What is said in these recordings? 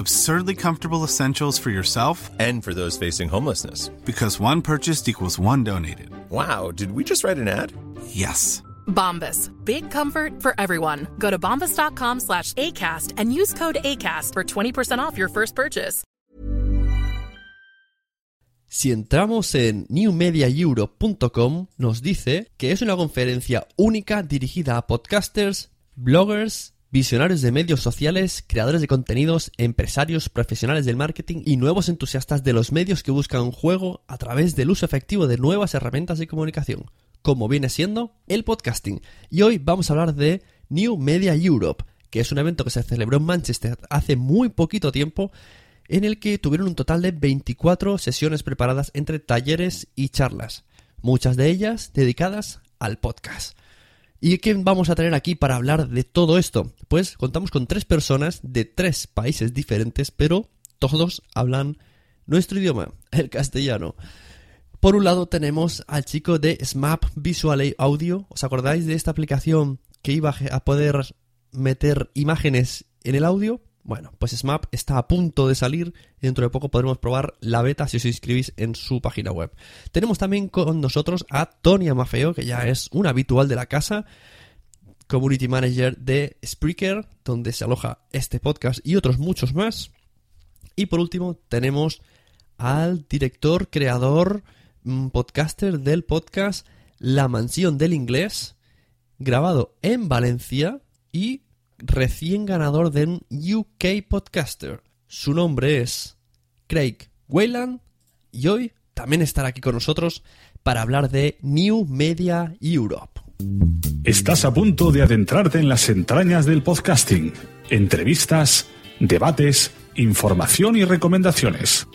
Absurdly comfortable essentials for yourself And for those facing homelessness. because one purchased equals one donated. Wow, did we just write an ad? Yes. Bombas. Big comfort for everyone. Go to bombas.com slash ACAST and use code ACAST for 20% off your first purchase. Si entramos en newmediaeurope.com, nos dice que es una conferencia única dirigida a podcasters, bloggers, visionarios de medios sociales, creadores de contenidos, empresarios, profesionales del marketing y nuevos entusiastas de los medios que buscan juego a través del uso efectivo de nuevas herramientas de comunicación, como viene siendo el podcasting. Y hoy vamos a hablar de New Media Europe, que es un evento que se celebró en Manchester hace muy poquito tiempo en el que tuvieron un total de 24 sesiones preparadas entre talleres y charlas, muchas de ellas dedicadas al podcast. ¿Y quién vamos a tener aquí para hablar de todo esto? Pues contamos con tres personas de tres países diferentes, pero todos hablan nuestro idioma, el castellano. Por un lado tenemos al chico de SMAP Visual Audio. ¿Os acordáis de esta aplicación que iba a poder meter imágenes en el audio? Bueno, pues SMAP está a punto de salir dentro de poco podremos probar la beta si os inscribís en su página web. Tenemos también con nosotros a Tony Amafeo, que ya es un habitual de la casa, Community Manager de Spreaker, donde se aloja este podcast y otros muchos más. Y por último tenemos al director, creador, mm, podcaster del podcast La Mansión del Inglés, grabado en Valencia y recién ganador de un UK Podcaster. Su nombre es Craig Wayland y hoy también estará aquí con nosotros para hablar de New Media Europe. Estás a punto de adentrarte en las entrañas del podcasting. Entrevistas, debates, información y recomendaciones.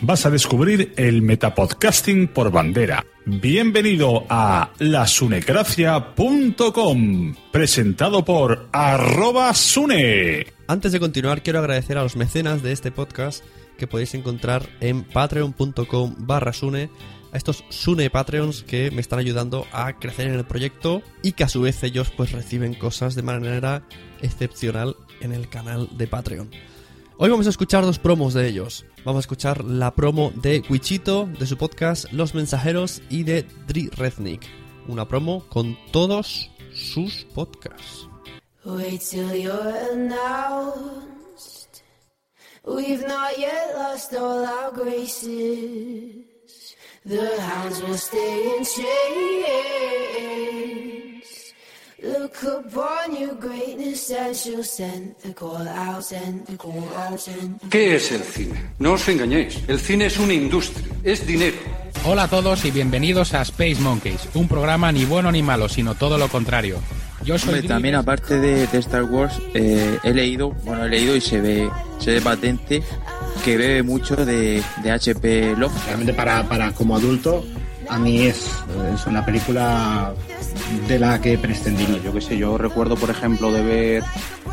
Vas a descubrir el metapodcasting por bandera. Bienvenido a lasunecracia.com, presentado por arroba sune. Antes de continuar, quiero agradecer a los mecenas de este podcast que podéis encontrar en patreon.com barra Sune, a estos Sune Patreons que me están ayudando a crecer en el proyecto y que a su vez ellos pues reciben cosas de manera excepcional en el canal de Patreon. Hoy vamos a escuchar dos promos de ellos. Vamos a escuchar la promo de Wichito, de su podcast Los Mensajeros, y de Dri Rednick. Una promo con todos sus podcasts. Wait till you're announced. We've not yet lost all our graces. The hounds will stay in chains. Look upon your greatness and she'll send the call out, send the call out, send the ¿Qué es el cine? No os engañéis, el cine es una industria, es dinero. Hola a todos y bienvenidos a Space Monkeys, un programa ni bueno ni malo, sino todo lo contrario. Yo soy Hombre, también aparte de, de Star Wars, eh, he leído, bueno, he leído y se ve, se ve patente que bebe mucho de, de HP Lovecraft. Realmente para, para como adulto, a mí es, es una película de la que prescindí. Yo qué sé, yo recuerdo, por ejemplo, de ver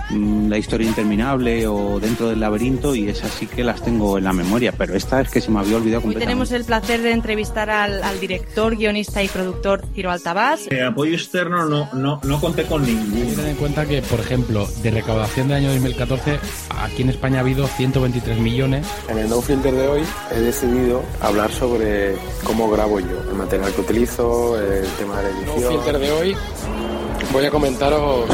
mm, La historia interminable o Dentro del laberinto y esas sí que las tengo en la memoria, pero esta es que se me había olvidado Hoy completamente. tenemos el placer de entrevistar al, al director, guionista y productor Ciro Altabás. Eh, apoyo externo no, no, no conté con ninguno. Ten en cuenta que, por ejemplo, de recaudación del año 2014, aquí en España ha habido 123 millones. En el No Filter de hoy he decidido hablar sobre cómo grabo yo, el material que utilizo, el tema de la edición. Filter de hoy voy a comentaros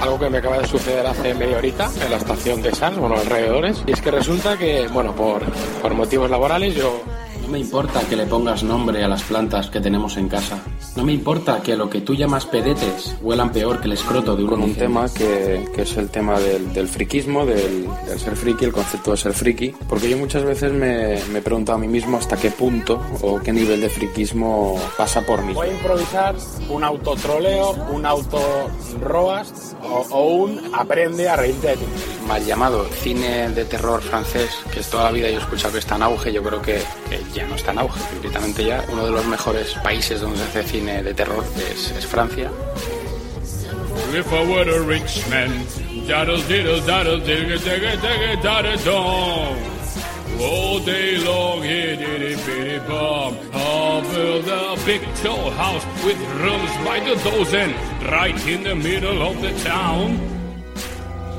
algo que me acaba de suceder hace media horita en la estación de Sans, bueno, alrededores. Y es que resulta que, bueno, por, por motivos laborales yo... No me importa que le pongas nombre a las plantas que tenemos en casa. No me importa que lo que tú llamas pedetes huelan peor que el escroto de un Con un tema que, que es el tema del, del friquismo, del, del ser friki, el concepto de ser friki. Porque yo muchas veces me, me he preguntado a mí mismo hasta qué punto o qué nivel de friquismo pasa por mí. Voy a improvisar un autotroleo, un auto roast o, o un aprende a reírte de ti. Mal llamado cine de terror francés, que toda la vida yo he escuchado que está en auge, yo creo que, ya no está en auge, completamente ya. Uno de los mejores países donde se hace cine de terror es, es Francia. Right in the middle of the town.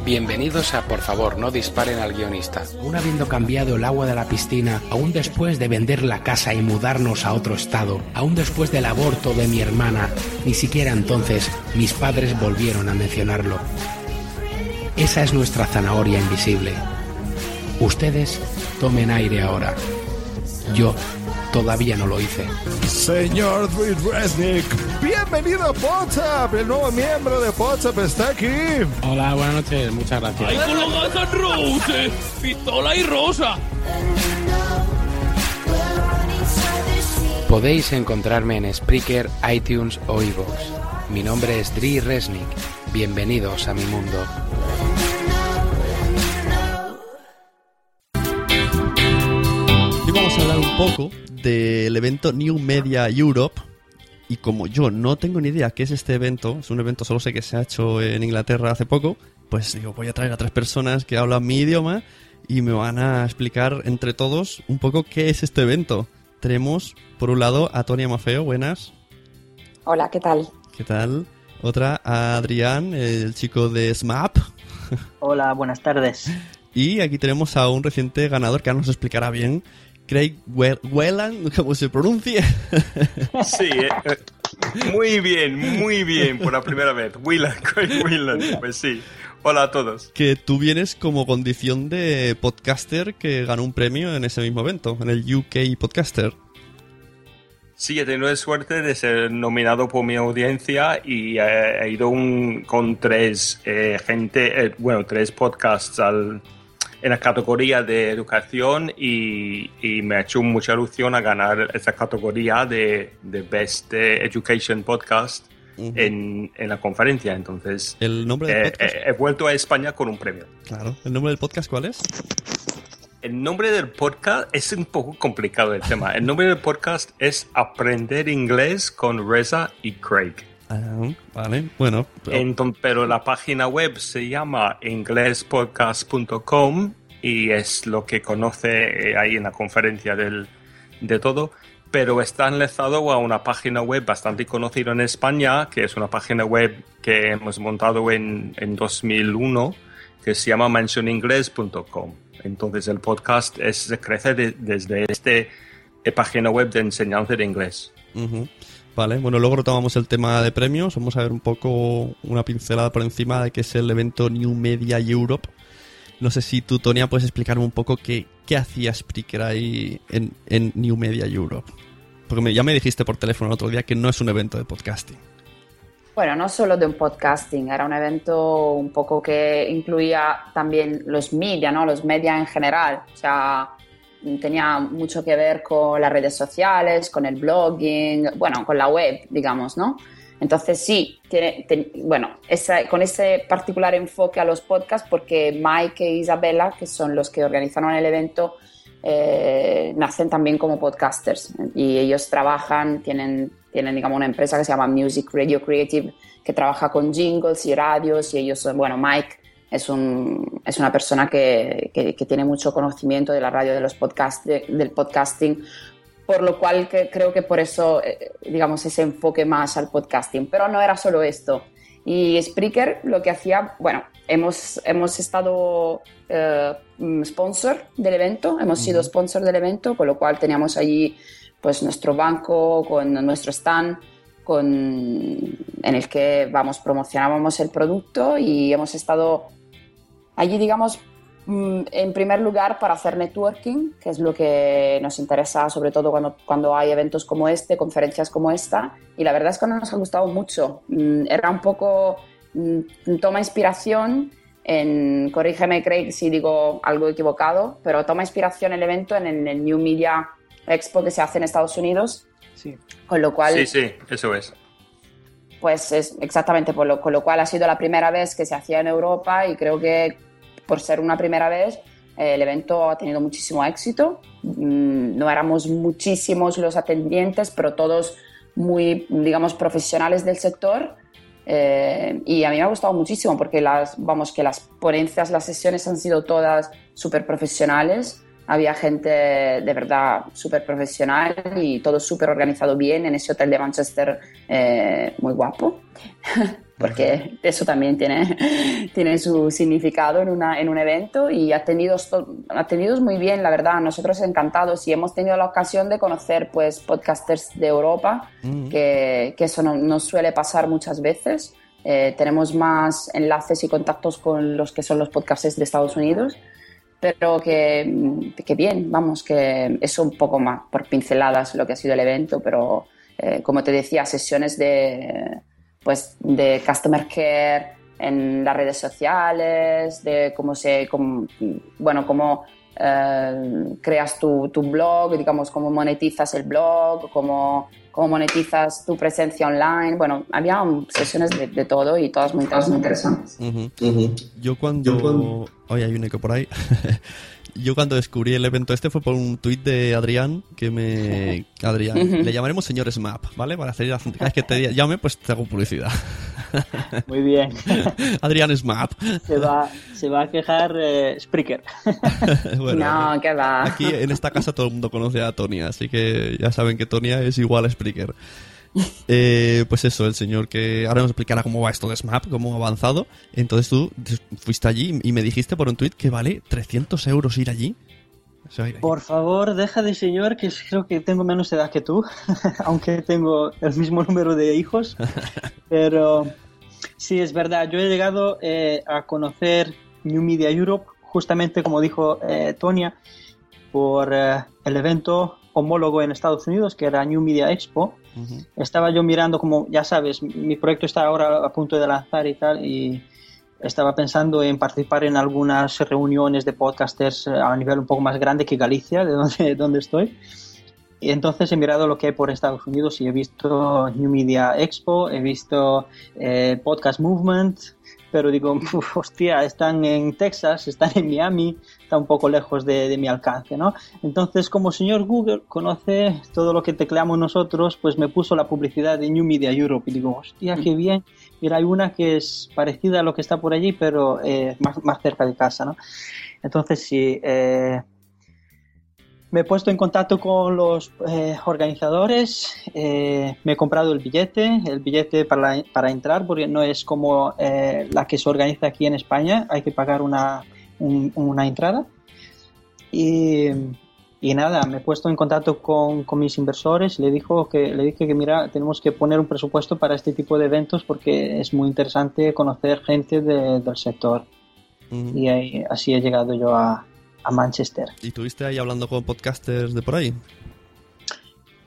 Bienvenidos a Por favor, no disparen al guionista. Aún habiendo cambiado el agua de la piscina, aún después de vender la casa y mudarnos a otro estado, aún después del aborto de mi hermana, ni siquiera entonces mis padres volvieron a mencionarlo. Esa es nuestra zanahoria invisible. Ustedes tomen aire ahora. Yo todavía no lo hice. Señor Dwayne Resnick, bienvenido a WhatsApp. El nuevo miembro de WhatsApp está aquí. Hola, buenas noches, muchas gracias. ¡Ay, con los Roses! ¡Pistola y rosa! Podéis encontrarme en Spreaker, iTunes o iVoox. Mi nombre es Dri Resnick. Bienvenidos a mi mundo. Poco del evento New Media Europe. Y como yo no tengo ni idea qué es este evento, es un evento, solo sé que se ha hecho en Inglaterra hace poco, pues digo, voy a traer a tres personas que hablan mi idioma y me van a explicar entre todos un poco qué es este evento. Tenemos, por un lado, a Tonia Mafeo, buenas. Hola, ¿qué tal? ¿Qué tal? Otra, a Adrián, el chico de SMAP. Hola, buenas tardes. Y aquí tenemos a un reciente ganador que ahora nos explicará bien, Craig Whelan, como se pronuncie. Sí, eh, eh, muy bien, muy bien, por la primera vez. Whelan, Craig Whelan, pues sí. Hola a todos. que tú vienes como condición de podcaster que ganó un premio en ese mismo evento, en el UK Podcaster. Sí, he tenido la suerte de ser nominado por mi audiencia y eh, he ido un- con tres eh, gente, eh, bueno, tres podcasts al- en la categoría de educación y, y me ha hecho mucha ilusión a ganar esa categoría de, de Best Education Podcast en, en la conferencia. Entonces, ¿El nombre del eh, podcast? eh, he vuelto a España con un premio. Claro. ¿El nombre del podcast cuál es? El nombre del podcast es un poco complicado el tema. El nombre del podcast es Aprender Inglés con Reza y Craig. Ah, vale, bueno. pero- la página web se llama inglespodcast.com y es lo que conoce eh, ahí en la conferencia del, de todo. Pero está enlazado a una página web bastante conocida en España, que es una página web que hemos montado en, en 2001, que se llama mentioningles.com. Entonces el podcast es, crece de- desde esta página web de enseñanza de inglés. Vale, bueno, luego retomamos el tema de premios. Vamos a ver un poco una pincelada por encima de qué es el evento New Media Europe. No sé si tú, Tonia, puedes explicarme un poco qué, qué hacía Spreaker ahí en, en New Media Europe. Porque me- ya me dijiste por teléfono el otro día que no es un evento de podcasting. Bueno, no solo de un podcasting, era un evento un poco que incluía también los media, ¿no? Los media en general. Tenía mucho que ver con las redes sociales, con el blogging, bueno, con la web, digamos, ¿no? Entonces sí, tiene, ten- bueno, esa- con ese particular enfoque a los podcasts, porque Mike e Isabella, que son los que organizaron el evento, eh, nacen también como podcasters y ellos trabajan, tienen, tienen digamos una empresa que se llama Music Radio Creative que trabaja con jingles y radios y ellos, bueno, Mike es, un, es una persona que, que, que, tiene mucho conocimiento de la radio, de los podcast, de, del podcasting, por lo cual que, creo que por eso, eh, digamos, ese enfoque más al podcasting. Pero no era solo esto. Y Spreaker lo que hacía, bueno, hemos, hemos estado eh, sponsor del evento, hemos sido sponsor del evento, con lo cual teníamos allí pues nuestro banco con nuestro stand con, en el que vamos promocionábamos el producto y hemos estado allí digamos mm, en primer lugar para hacer networking, que es lo que nos interesa sobre todo cuando, cuando hay eventos como este, conferencias como esta, y la verdad es que nos ha gustado mucho. Mm, era un poco, mm, toma inspiración en, corrígeme Craig si digo algo equivocado, pero toma inspiración el evento en, en el New Media Expo que se hace en Estados Unidos. Sí. Con lo cual... Sí, sí, eso es. Pues es exactamente, por lo, con lo cual ha sido la primera vez que se hacía en Europa y creo que por ser una primera vez el evento ha tenido muchísimo éxito. No éramos muchísimos los atendientes, pero todos muy, digamos, profesionales del sector. Eh, y a mí me ha gustado muchísimo porque las, vamos, que las ponencias, las sesiones han sido todas súper profesionales había gente de verdad súper profesional y todo súper organizado bien en ese hotel de Manchester eh, muy guapo, porque eso también tiene, tiene su significado en, una, en un evento y atendidos, atendidos muy bien, la verdad, nosotros encantados y hemos tenido la ocasión de conocer pues podcasters de Europa, Mm. que, que eso no, no suele pasar muchas veces. Eh, tenemos más enlaces y contactos con los que son los podcasters de Estados Unidos pero que, que, bien, vamos, que es un poco más por pinceladas lo que ha sido el evento, pero eh, como te decía, sesiones de, pues, de customer care en las redes sociales, de cómo se, cómo, bueno, cómo eh, creas tu, tu, blog, digamos, cómo monetizas el blog, cómo, cómo monetizas tu presencia online. Bueno, había sesiones de, de todo y todas muy, todas muy interesantes. Uh -huh. Uh -huh. Yo cuando... Yo cuando... Hoy hay un eco por ahí. Yo cuando descubrí el evento este fue por un tuit de Adrián que me... Adrián, uh -huh. le llamaremos señor Smap, ¿vale? Para hacer cada vez que te llame, pues te hago publicidad. Muy bien. Adrián Smap. Se va, se va a quejar eh, Spreaker. bueno, no, que va. Aquí en esta casa todo el mundo conoce a Tonia, así que ya saben que Tonia es igual a Spreaker. Eh, pues eso, el señor que ahora nos explicará cómo va esto de SMAP, cómo ha avanzado. Entonces tú fuiste allí y me dijiste por un tuit que vale 300 euros ir allí. Por favor, deja de señor, que creo que tengo menos edad que tú, aunque tengo el mismo número de hijos. Pero sí, es verdad, yo he llegado eh, a conocer New Media Europe, justamente como dijo eh, Tonia, por el evento homólogo en Estados Unidos, que era New Media Expo. Estaba yo mirando, como ya sabes, mi proyecto está ahora a punto de lanzar y tal, y estaba pensando en participar en algunas reuniones de podcasters a nivel un poco más grande que Galicia, de donde, donde estoy. Y entonces he mirado lo que hay por Estados Unidos y he visto New Media Expo, he visto eh, Podcast Movement, pero digo, uf, hostia, están en Texas, están en Miami, está un poco lejos de, de, mi alcance, ¿no? Entonces, como señor Google conoce todo lo que tecleamos nosotros, pues me puso la publicidad de New Media Europe y digo, hostia, qué bien. Mira, hay una que es parecida a lo que está por allí, pero eh, más, más cerca de casa, ¿no? Entonces, sí, eh, me he puesto en contacto con los eh, organizadores, eh, me he comprado el billete, el billete para, para entrar, porque no es como eh, la que se organiza aquí en España, hay que pagar una, un, una entrada. Y, y, nada, me he puesto en contacto con, con mis inversores, le, dijo que, le dije que mira, tenemos que poner un presupuesto para este tipo de eventos porque es muy interesante conocer gente de, del sector. Uh -huh. Y ahí, así he llegado yo a, a Manchester. ¿Y estuviste ahí hablando con podcasters de por ahí?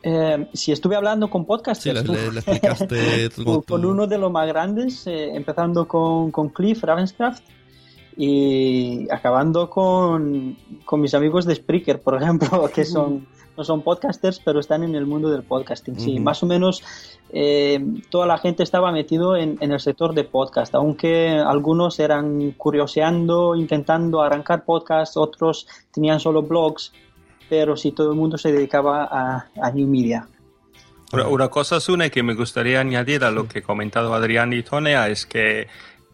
Eh, si estuve hablando con podcasters. Sí, le, le explicaste con, con, uno de los más grandes, eh, empezando con, con Cliff Ravenscraft y acabando con, con, mis amigos de Spreaker, por ejemplo, que son no son podcasters, pero están en el mundo del podcasting. Sí, uh -huh. más o menos eh, toda la gente estaba metido en, en, el sector de podcast, aunque algunos eran curioseando, intentando arrancar podcasts, otros tenían solo blogs, pero sí todo el mundo se dedicaba a, a New Media. Una, una cosa, Sune, que me gustaría añadir a lo que ha comentado Adrián y Tonia es que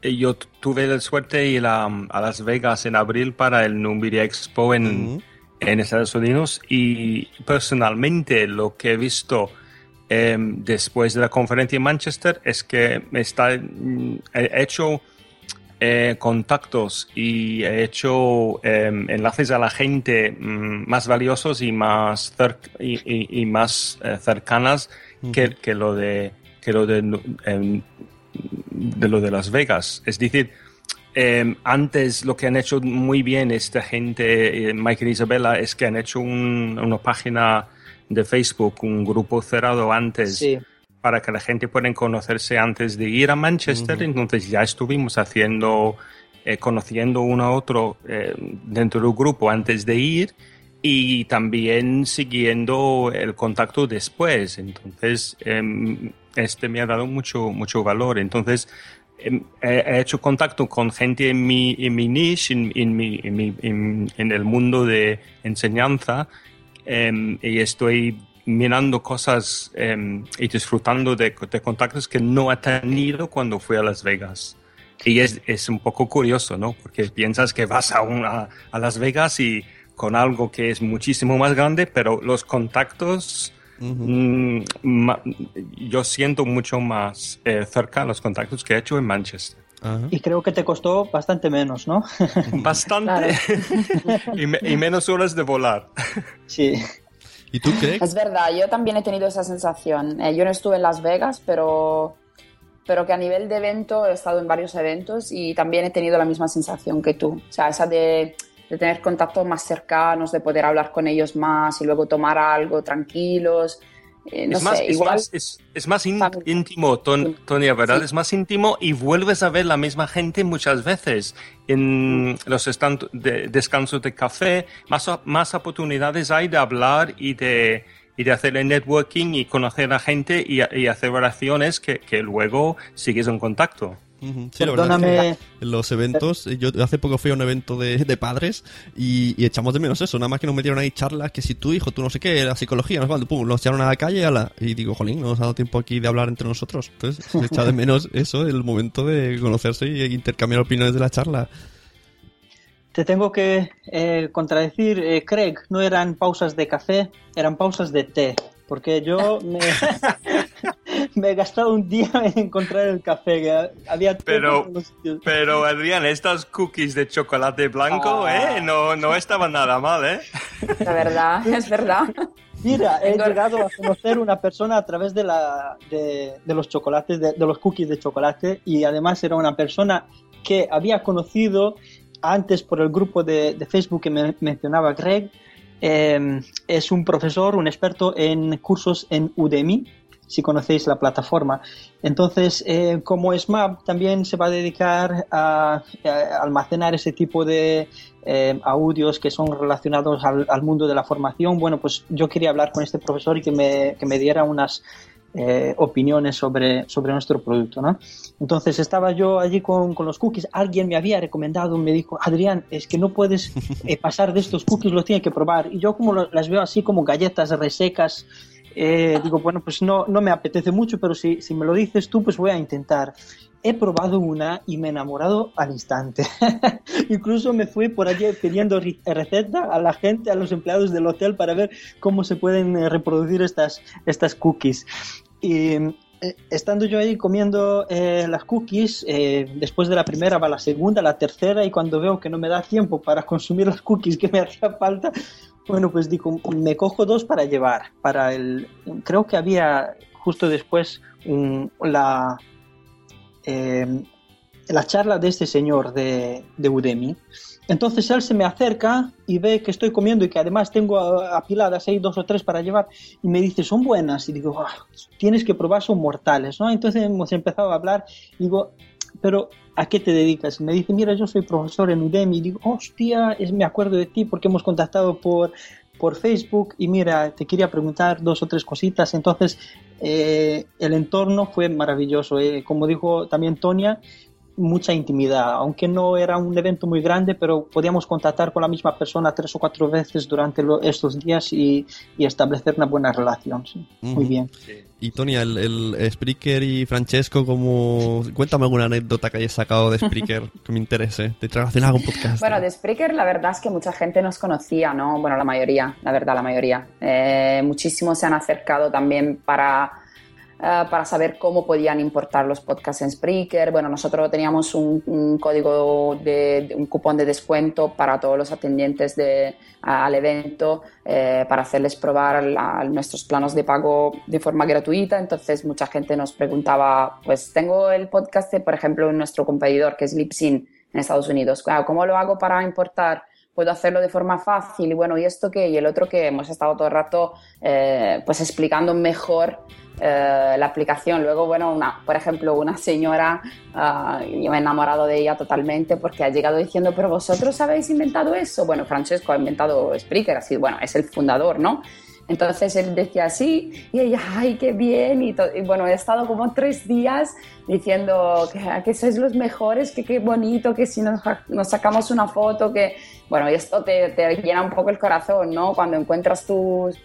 yo tu- tuve la suerte de ir a, a Las Vegas en abril para el Numidia Expo en, en Estados Unidos y personalmente lo que he visto em, después de la conferencia en Manchester es que está, mm, he hecho eh, contactos y he hecho em, enlaces a la gente mm, más valiosos y más, cer- y, y- y más eh, cercanas que, que lo de que lo de, em, de lo de Las Vegas. Es decir, eh, antes lo que han hecho muy bien esta gente, eh, Mike y Isabella, es que han hecho un- una página de Facebook, un grupo cerrado antes Sí. para que la gente pueda conocerse antes de ir a Manchester. Entonces ya estuvimos haciendo, eh, conociendo uno a otro eh, dentro del grupo antes de ir y también siguiendo el contacto después. Entonces, em, este me ha dado mucho, mucho valor. Entonces, he, he hecho contacto con gente en mi, en mi niche, en, en mi- en mi- en- el mundo de enseñanza, em, y estoy mirando cosas em, y disfrutando de, de contactos que no he tenido cuando fui a Las Vegas. Y es, es un poco curioso, ¿no? Porque piensas que vas a, una, a Las Vegas y con algo que es muchísimo más grande, pero los contactos, mm, ma- yo siento mucho más eh, cerca los contactos que he hecho en Manchester. Y creo que te costó bastante menos, ¿no? Bastante. y, me- y menos horas de volar. Sí. ¿Y tú crees? Es verdad, yo también he tenido esa sensación. Eh, yo no estuve en Las Vegas, pero, pero que a nivel de evento he estado en varios eventos y también he tenido la misma sensación que tú. O sea, esa de, de tener contactos más cercanos, de poder hablar con ellos más y luego tomar algo tranquilos. Eh, no es, más, sé, es igual. más- es- es más ín- íntimo, Ton- Tonia, ¿verdad? Es más íntimo y vuelves a ver la misma gente muchas veces. En los de- descansos de café, más, más oportunidades hay de hablar y de, y de hacer el networking y conocer a gente y, y hacer relaciones que, que luego sigues en contacto. Sí, la verdad es Perdóname. que los eventos, yo hace poco fui a un evento de, de padres y, y echamos de menos eso, nada más que nos metieron ahí charlas que si tu hijo, tú no sé qué, la psicología, no sé pum, nos echaron a la calle ala, y digo, jolín, no nos ha dado tiempo aquí de hablar entre nosotros. Entonces, se echa de menos eso, el momento de conocerse y intercambiar opiniones de la charla. Te tengo que eh, contradecir, eh, Craig, no eran pausas de café, eran pausas de té. Porque yo me, me he gastado un día en encontrar el café. que había Pero, pero Adrián, estas cookies de chocolate blanco, Ah. ¿eh? No, no estaban nada mal, ¿eh? La verdad, es verdad. Mira, he llegado a conocer una persona a través de, la, de, de los chocolates, de, de los cookies de chocolate, y además era una persona que había conocido antes por el grupo de, de Facebook que me mencionaba Greg. Eh, es un profesor, un experto en cursos en Udemy, si conocéis la plataforma. Entonces, eh, como SMAP también se va a dedicar a, a almacenar ese tipo de eh, audios que son relacionados al, al mundo de la formación, bueno, pues yo quería hablar con este profesor y que me, que me diera unas eh, opiniones sobre, sobre nuestro producto, ¿no? Entonces estaba yo allí con, con los cookies, alguien me había recomendado, me dijo, Adrián, es que no puedes eh, pasar de estos cookies, los tienes que probar. Y yo como lo- las veo así como galletas resecas, eh, digo, bueno, pues no, no me apetece mucho, pero si, si me lo dices tú, pues voy a intentar. He probado una y me he enamorado al instante. Incluso me fui por allí pidiendo receta a la gente, a los empleados del hotel para ver cómo se pueden eh, reproducir estas, estas cookies. Y eh, estando yo ahí comiendo eh, las cookies, eh, después de la primera va la segunda, la tercera, y cuando veo que no me da tiempo para consumir las cookies que me hacía falta, bueno, pues digo, me cojo dos para llevar. Para el, creo que había justo después la, eh, la charla de este señor de, de Udemy. Entonces él se me acerca y ve que estoy comiendo y que además tengo apiladas ahí dos o tres para llevar y me dice, son buenas. Y digo, "Ah, tienes que probar, son mortales, ¿no? Entonces hemos empezado a hablar y digo, pero ¿a qué te dedicas? Me dice, mira, yo soy profesor en Udemy. Y digo, hostia, es, me acuerdo de ti porque hemos contactado por, por Facebook y mira, te quería preguntar dos o tres cositas. Entonces, eh, el entorno fue maravilloso. eh. Como dijo también Tonia, mucha intimidad, aunque no era un evento muy grande, pero podíamos contactar con la misma persona tres o cuatro veces durante lo- estos días y, y establecer una buena relación. sí. Muy bien. Y Tony, el, el Spreaker y Francesco, como... cuéntame alguna anécdota que hayas sacado de Spreaker que me interese, de relacionada con podcast. Bueno, de Spreaker la verdad es que mucha gente nos conocía, ¿no? Bueno, la mayoría, la verdad, la mayoría. Eh, muchísimos se han acercado también para, eh, para saber cómo podían importar los podcasts en Spreaker. Bueno, nosotros teníamos un, un código, de, de- un cupón de descuento para todos los atendientes de, al evento, eh, para hacerles probar la- nuestros planos de pago de forma gratuita. Entonces, mucha gente nos preguntaba, pues tengo el podcast, de, por ejemplo, nuestro competidor, que es Lipsin en Estados Unidos. Claro, ¿Cómo lo hago para importar? Puedo hacerlo de forma fácil y bueno, y esto que y el otro que hemos estado todo el rato eh, pues explicando mejor eh, la aplicación. Luego, bueno, una, por ejemplo, una señora, ah, yo me he enamorado de ella totalmente porque ha llegado diciendo, pero vosotros habéis inventado eso. Bueno, Francesco ha inventado Spreaker, así, bueno, es el fundador, ¿no? Entonces él decía sí, y ella, ay, qué bien. Y, y bueno, he estado como tres días diciendo que, que sois los mejores, que qué bonito, que si nos, nos sacamos una foto, que. Bueno, y esto te, te llena un poco el corazón, ¿no? Cuando encuentras tus.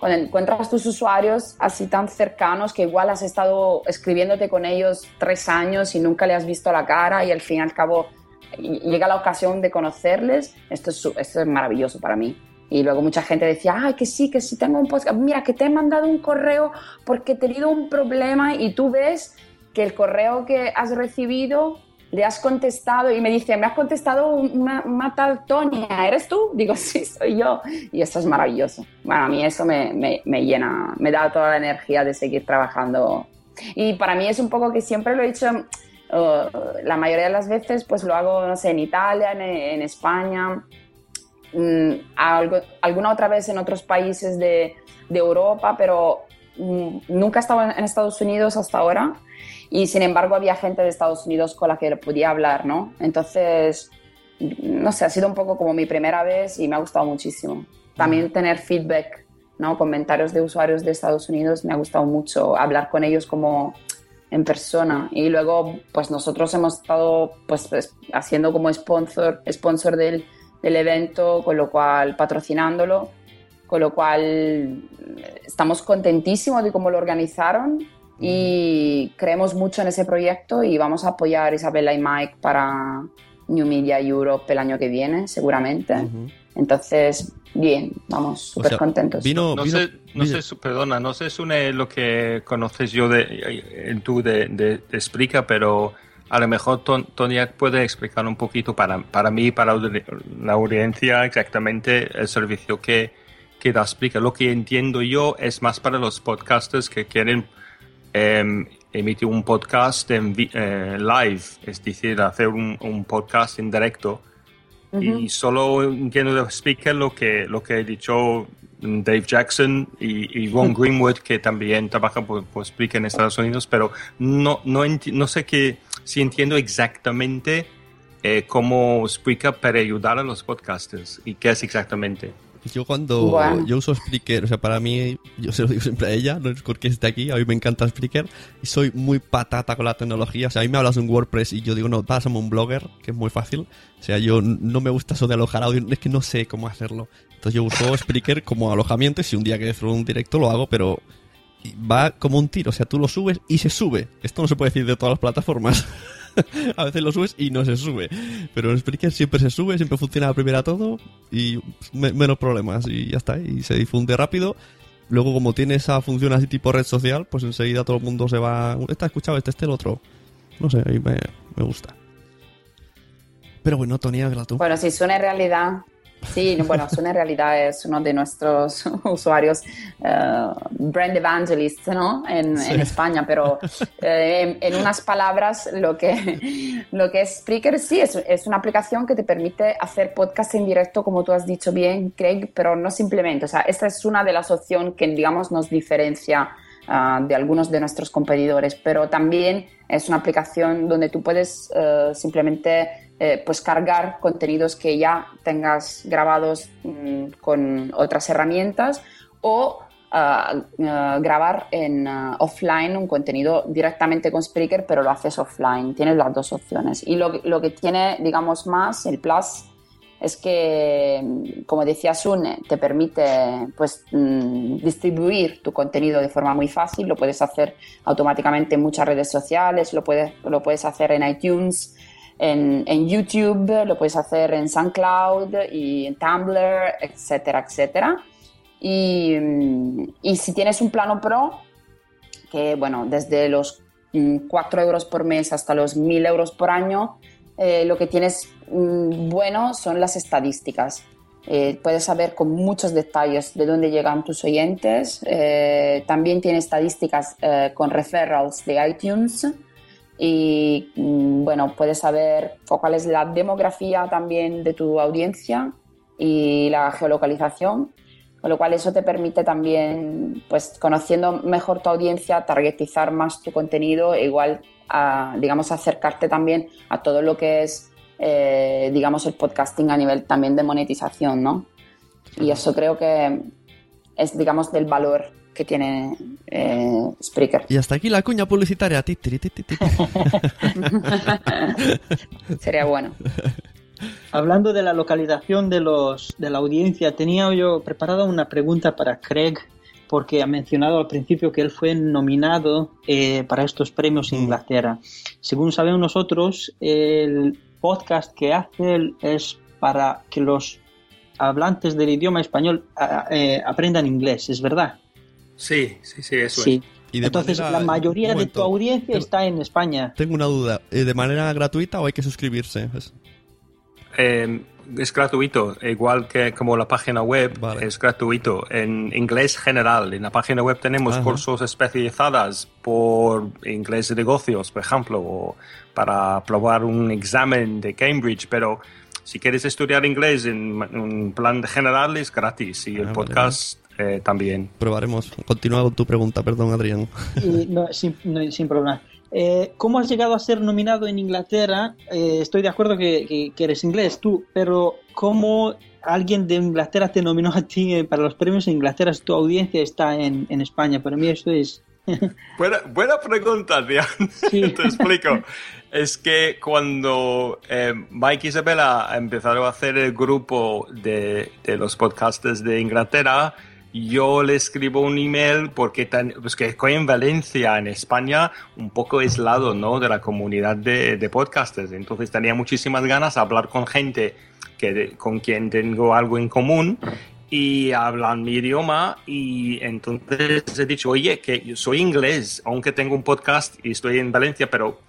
Cuando encuentras tus usuarios así tan cercanos que igual has estado escribiéndote con ellos tres años y nunca le has visto la cara y al fin y al cabo y- llega la ocasión de conocerles, esto es, esto es maravilloso para mí. Y luego mucha gente decía, ay, que sí, que sí tengo un podcast. Mira, que te he mandado un correo porque he tenido un problema y tú ves que el correo que has recibido le has contestado y me dice, me has contestado una, una tal Tonia, ¿eres tú? Digo, sí, soy yo. Y esto es maravilloso. Bueno, a mí eso me, me, me llena, me da toda la energía de seguir trabajando. Y para mí es un poco que siempre lo he hecho, eh, la mayoría de las veces pues lo hago, no sé, en Italia, en, en España, mm, algo- alguna otra vez en otros países de, de Europa, pero mm, nunca he estado en, en Estados Unidos hasta ahora y sin embargo había gente de Estados Unidos con la que podía hablar, ¿no? Entonces, no sé, ha sido un poco como mi primera vez y me ha gustado muchísimo. También tener feedback, ¿no? Comentarios de usuarios de Estados Unidos me ha gustado mucho, hablar con ellos como en persona y luego pues nosotros hemos estado pues, pues, haciendo como sponsor, sponsor del, del evento, con lo cual patrocinándolo, con lo cual estamos contentísimos de cómo lo organizaron y creemos mucho en ese proyecto y vamos a apoyar a Isabela y Mike para New Media Europe el año que viene, seguramente. Entonces, bien, vamos, súper contentos. no sé, no sé, su- perdona, no sé Sune, lo que conoces yo de, tú de, de, de Spreaker, pero a lo mejor Ton- Toniak puede explicar un poquito para, para mí, para la audiencia, exactamente el servicio que, que da Spreaker. Lo que entiendo yo es más para los podcasters que quieren em, emitir un podcast en eh, live, es decir, hacer un, un podcast en directo. Y solo entiendo de Speaker lo que, lo que he dicho Dave Jackson y, y Ron Greenwood, que también trabaja por, por Spreaker en Estados Unidos, pero no, no, no sé qué, si entiendo exactamente eh, cómo Spreaker para ayudar a los podcasters y qué es exactamente. Yo cuando Bueno. yo uso Spreaker, o sea, para mí, yo se lo digo siempre a ella, no es porque esté aquí, a mí me encanta Spreaker y soy muy patata con la tecnología. O sea, a mí me hablas de un WordPress y yo digo, no, pásame un blogger, que es muy fácil. O sea, yo no me gusta eso de alojar audio, es que no sé cómo hacerlo. Entonces yo uso Spreaker como alojamiento y si un día quieres hacer un directo lo hago, pero va como un tiro. O sea, tú lo subes y se sube. Esto no se puede decir de todas las plataformas. a veces lo subes y no se sube. Pero en Spreaker siempre se sube, siempre funciona a primera todo y me- menos problemas y ya está. Y se difunde rápido. Luego, como tiene esa función así tipo red social, pues enseguida todo el mundo se va. Este ha escuchado, este, este, el otro. No sé, ahí me, me gusta. Pero bueno, Tony, habla tú. Bueno, si suena en realidad, sí, no, bueno, suena en realidad es uno de nuestros usuarios eh, brand evangelist, ¿no? En, Sí. en España, pero eh, en, en unas palabras, lo que, lo que es Spreaker sí es, es una aplicación que te permite hacer podcast en directo, como tú has dicho bien, Craig, pero no simplemente, o sea, esta es una de las opciones que, digamos, nos diferencia ah, de algunos de nuestros competidores, pero también es una aplicación donde tú puedes eh, simplemente eh, pues cargar contenidos que ya tengas grabados mm, con otras herramientas o ah, ah, grabar en ah, offline un contenido directamente con Spreaker, pero lo haces offline. Tienes las dos opciones. Y lo, lo que tiene, digamos, más, el plus, es que, como decía Sune, te permite pues, mm, distribuir tu contenido de forma muy fácil. Lo puedes hacer automáticamente en muchas redes sociales, lo puedes, lo puedes hacer en iTunes, en, en YouTube, lo puedes hacer en SoundCloud y en Tumblr, etcétera, etcétera. Y, mm, y si tienes un plano pro, que bueno, desde los mm, 4 euros por mes hasta los 1000 euros por año, eh, lo que tienes mm, bueno son las estadísticas. Eh, puedes saber con muchos detalles de dónde llegan tus oyentes. Eh, también tiene estadísticas eh, con referrals de iTunes. Y mm, bueno, puedes saber cuál es la demografía también de tu audiencia y la geolocalización. Con lo cual eso te permite también, pues conociendo mejor tu audiencia, targetizar más tu contenido e igual, a, digamos, acercarte también a todo lo que es, eh, digamos, el podcasting a nivel también de monetización, ¿no? Y eso creo que es, digamos, del valor que tiene eh, Spreaker. Y hasta aquí la cuña publicitaria. Sería bueno. Hablando de la localización de, los, de la audiencia, tenía yo preparada una pregunta para Craig, porque ha mencionado al principio que él fue nominado eh, para estos premios en Inglaterra. Según sabemos nosotros, el podcast que hace él es para que los hablantes del idioma español eh, aprendan inglés, ¿es verdad? Sí, sí, sí, eso Sí. es. Y Entonces, manera- la mayoría de tu audiencia está en España. Tengo una duda. ¿eh, ¿De manera gratuita o hay que suscribirse? Es- Eh, es gratuito, igual que como la página web es gratuito en inglés general. En la página web tenemos Ajá. cursos especializados por inglés de negocios, por ejemplo, o para probar un examen de Cambridge, pero si quieres estudiar inglés en un plan general es gratis y el Ah, vale, podcast eh, también. Probaremos. Continúa con tu pregunta, perdón, Adrián. Y no, sin, no, sin problema. Eh, ¿Cómo has llegado a ser nominado en Inglaterra? Eh, estoy de acuerdo que, que- que eres inglés tú, pero ¿cómo alguien de Inglaterra te nominó a ti eh, para los premios en Inglaterra si tu audiencia está en, en España? Para mí eso es... Buena, buena pregunta, Adrián. Te explico. Es que cuando eh, Mike y Isabela empezaron a hacer el grupo de, de los podcasters de Inglaterra, yo le escribo un email porque tan, pues que estoy en Valencia, en España, un poco aislado ¿no? de la comunidad de, de podcasters. Entonces tenía muchísimas ganas de hablar con gente que, con quien tengo algo en común y hablan mi idioma y entonces he dicho, oye, que yo soy inglés, aunque tengo un podcast y estoy en Valencia, pero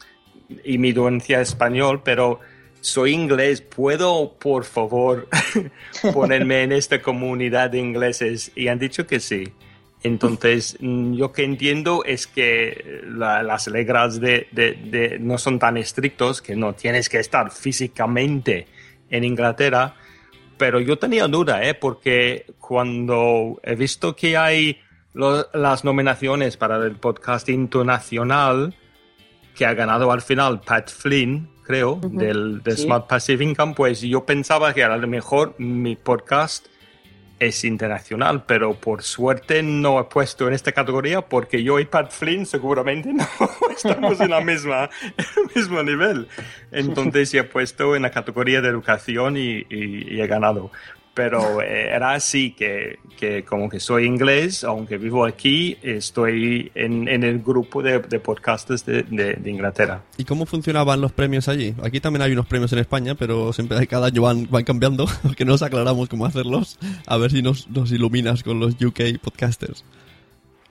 y mi dolencia es español, pero soy inglés, ¿puedo por favor ponerme en esta comunidad de ingleses? Y han dicho que sí. Entonces, mm, yo que entiendo es que la- las reglas de, de- no son tan estrictos, que no tienes que estar físicamente en Inglaterra, pero yo tenía duda, ¿eh? porque cuando he visto que hay las nominaciones para el podcast internacional, que ha ganado al final Pat Flynn, creo, del Sí. Smart Passive Income, pues yo pensaba que a lo mejor mi podcast es internacional, pero por suerte no he puesto en esta categoría porque yo y Pat Flynn seguramente no estamos en la misma, el mismo nivel. Entonces he puesto en la categoría de educación y, y- y he ganado. Pero eh, era así que, que como que soy inglés, aunque vivo aquí, estoy en, en el grupo de, de podcasters de, de- de Inglaterra. ¿Y cómo funcionaban los premios allí? Aquí también hay unos premios en España, pero siempre cada año van, van cambiando, no nos aclaramos cómo hacerlos. A ver si nos, nos iluminas con los UK podcasters.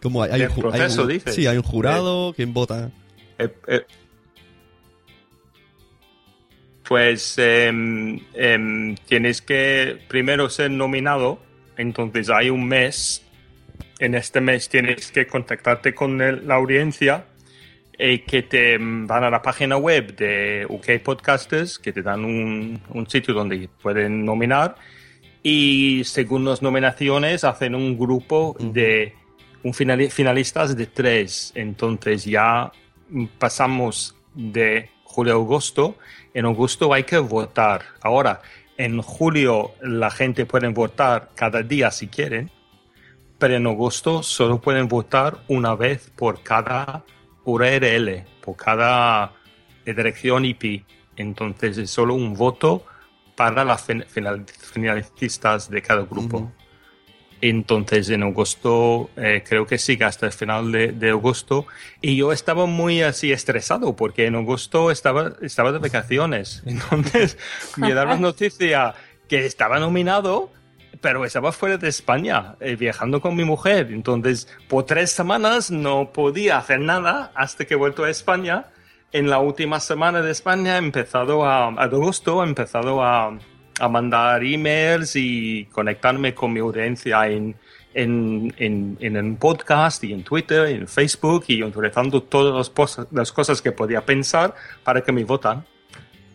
¿Cómo hay? hay ¿Del un hay proceso, un- dices? Sí, hay un jurado, ¿quién vota? Eh, eh, pues em, em, tienes que primero ser nominado, entonces hay un mes. En este mes tienes que contactarte con el- la audiencia eh, que te mm, van a la página web de UK Podcasters, que te dan un, un sitio donde pueden nominar y según las nominaciones hacen un grupo de un finali- finalistas de tres. Entonces ya mm, pasamos de julio a agosto. En agosto hay que votar. Ahora, en julio la gente puede votar cada día si quieren, pero en agosto solo pueden votar una vez por cada URL, por cada dirección IP. Entonces es solo un voto para las fin- final- finalistas de cada grupo. Entonces en agosto, eh, creo que sigue hasta el final de, de agosto. Y yo estaba muy así estresado porque en agosto estaba, estaba de vacaciones. Entonces me daban noticia que estaba nominado, pero estaba fuera de España, eh, viajando con mi mujer. Entonces por tres semanas no podía hacer nada hasta que he vuelto a España. En la última semana de España he empezado a, a agosto, he empezado a, a mandar emails y conectarme con mi audiencia en, en, en, en el podcast y en Twitter y en Facebook y utilizando todas las, cosas- que podía pensar para que me votan.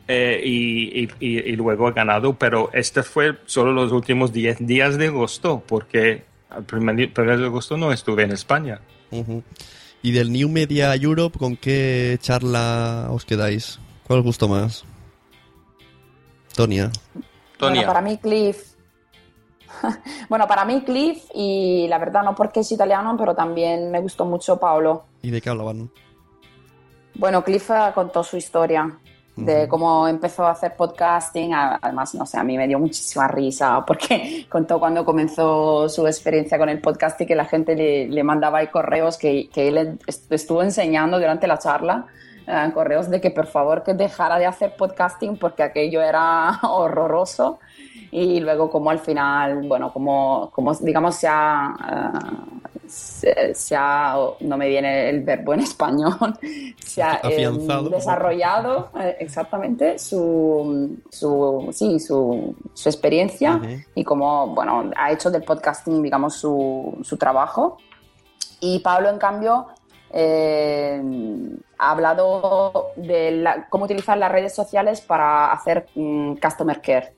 Eh, y, y- y- luego he ganado, pero este fue solo los últimos 10 días de agosto, porque el primer, primer de agosto no estuve en España. Ujú. Y del New Media Europe, ¿con qué charla os quedáis? ¿Cuál os gustó más? Tonia. Bueno, para mí Cliff. bueno, para mí Cliff y la verdad no porque es italiano, pero también me gustó mucho Paolo. ¿Y de qué hablaban? Bueno, Cliff eh, contó su historia de cómo empezó a hacer podcasting. Además, no sé, a mí me dio muchísima risa porque contó cuando comenzó su experiencia con el podcast y que la gente le, le mandaba ahí correos que, que él est- estuvo enseñando durante la charla. Eh, correos de que por favor que dejara de hacer podcasting porque aquello era horroroso y luego como al final, bueno, como, como digamos se ha, eh, se, se ha, no me viene el verbo en español, se ha eh, desarrollado eh, exactamente su, su, sí, su, su experiencia y como, bueno, ha hecho del podcasting, digamos, su, su trabajo. Y Pablo, en cambio, eh, ha hablado de la- cómo utilizar las redes sociales para hacer mm, customer care.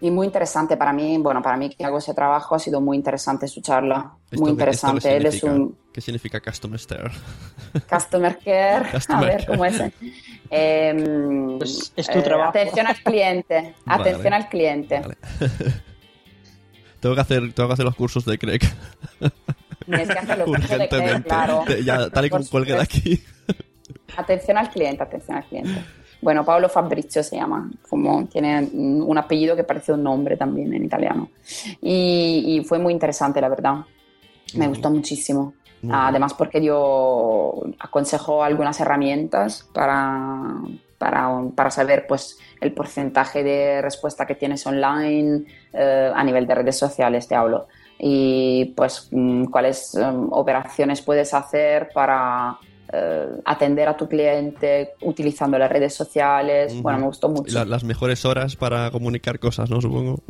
Y muy interesante para mí, bueno, para mí que hago ese trabajo ha sido muy interesante su charla, Esto muy interesante. qué Él es significa? un ¿Qué significa Customer Care? customer care, Customer a ver care. cómo es. Em, es tu eh, trabajo. Atención al cliente, Vale. atención al cliente. Tengo que hacer, tengo que hacer los cursos de Craig. Tienes que hacer de claro. Ya, tal y como cuelgue de aquí. Atención al cliente, atención al cliente. Bueno, Paolo Fabrizio se llama, como tiene un apellido que parece un nombre también en italiano. Y, y fue muy interesante, la verdad. Me gustó muchísimo. Además, porque dio, aconsejó algunas herramientas para, para, para saber pues, el porcentaje de respuesta que tienes online eh, a nivel de redes sociales, te hablo. Y pues mm, cuáles em, operaciones puedes hacer para eh, atender a tu cliente utilizando las redes sociales. Bueno, me gustó mucho. La- las mejores horas para comunicar cosas, ¿no? Supongo.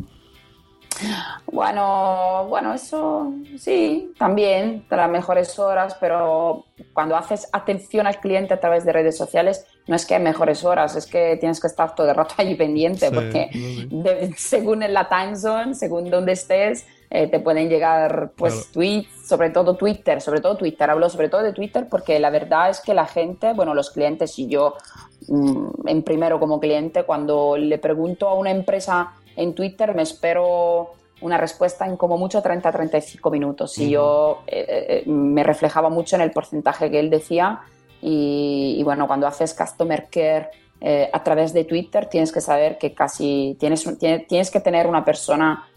Bueno, bueno, eso sí, también las mejores horas, pero cuando haces atención al cliente a través de redes sociales, no es que hay mejores horas, es que tienes que estar todo el rato allí pendiente, Sí, porque sí. de- según en la time zone, según donde estés, eh, te pueden llegar pues Claro. tweets, sobre todo Twitter, sobre todo Twitter, hablo sobre todo de Twitter porque la verdad es que la gente, bueno, los clientes y yo mm, en primero como cliente, cuando le pregunto a una empresa en Twitter, me espero una respuesta en como mucho 30-35 minutos. Y Ujú. yo eh, eh, me reflejaba mucho en el porcentaje que él decía. Y, y bueno, cuando haces customer care eh, a través de Twitter, tienes que saber que casi tienes, tienes que tener una persona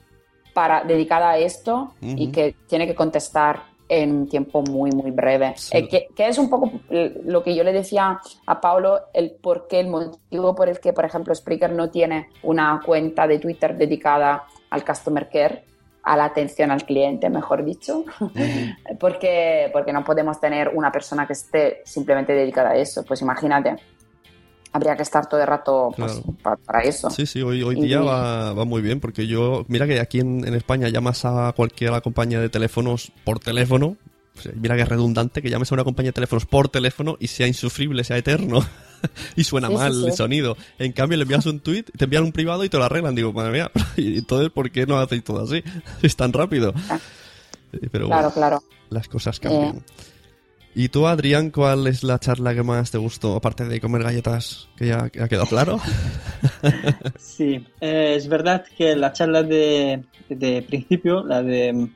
para, dedicada a esto y que tiene que contestar en un tiempo muy, muy breve. Eh, que, que es un poco lo que yo le decía a Pablo, el por qué, el motivo por el que, por ejemplo, Spreaker no tiene una cuenta de Twitter dedicada al customer care, a la atención al cliente, mejor dicho, porque, porque no podemos tener una persona que esté simplemente dedicada a eso. Pues imagínate, habría que estar todo el rato pues, Claro. para eso. Sí, sí, hoy, hoy Y- día va, va muy bien, porque yo, mira que aquí en, en España llamas a cualquier compañía de teléfonos por teléfono, mira que es redundante que llames a una compañía de teléfonos por teléfono y sea insufrible, sea eterno, y suena Sí, mal sí. el sonido. En cambio, le envías un tweet, te envían un privado y te lo arreglan. Digo, madre mía, y entonces, ¿por qué no hacéis todo así? Es tan rápido. Eh, Pero Claro, bueno, claro. las cosas cambian. ¿Y tú, Adrián, cuál es la charla que más te gustó? Aparte de comer galletas, que ya ha quedado claro. Sí, eh, es verdad que la charla de, de principio, la de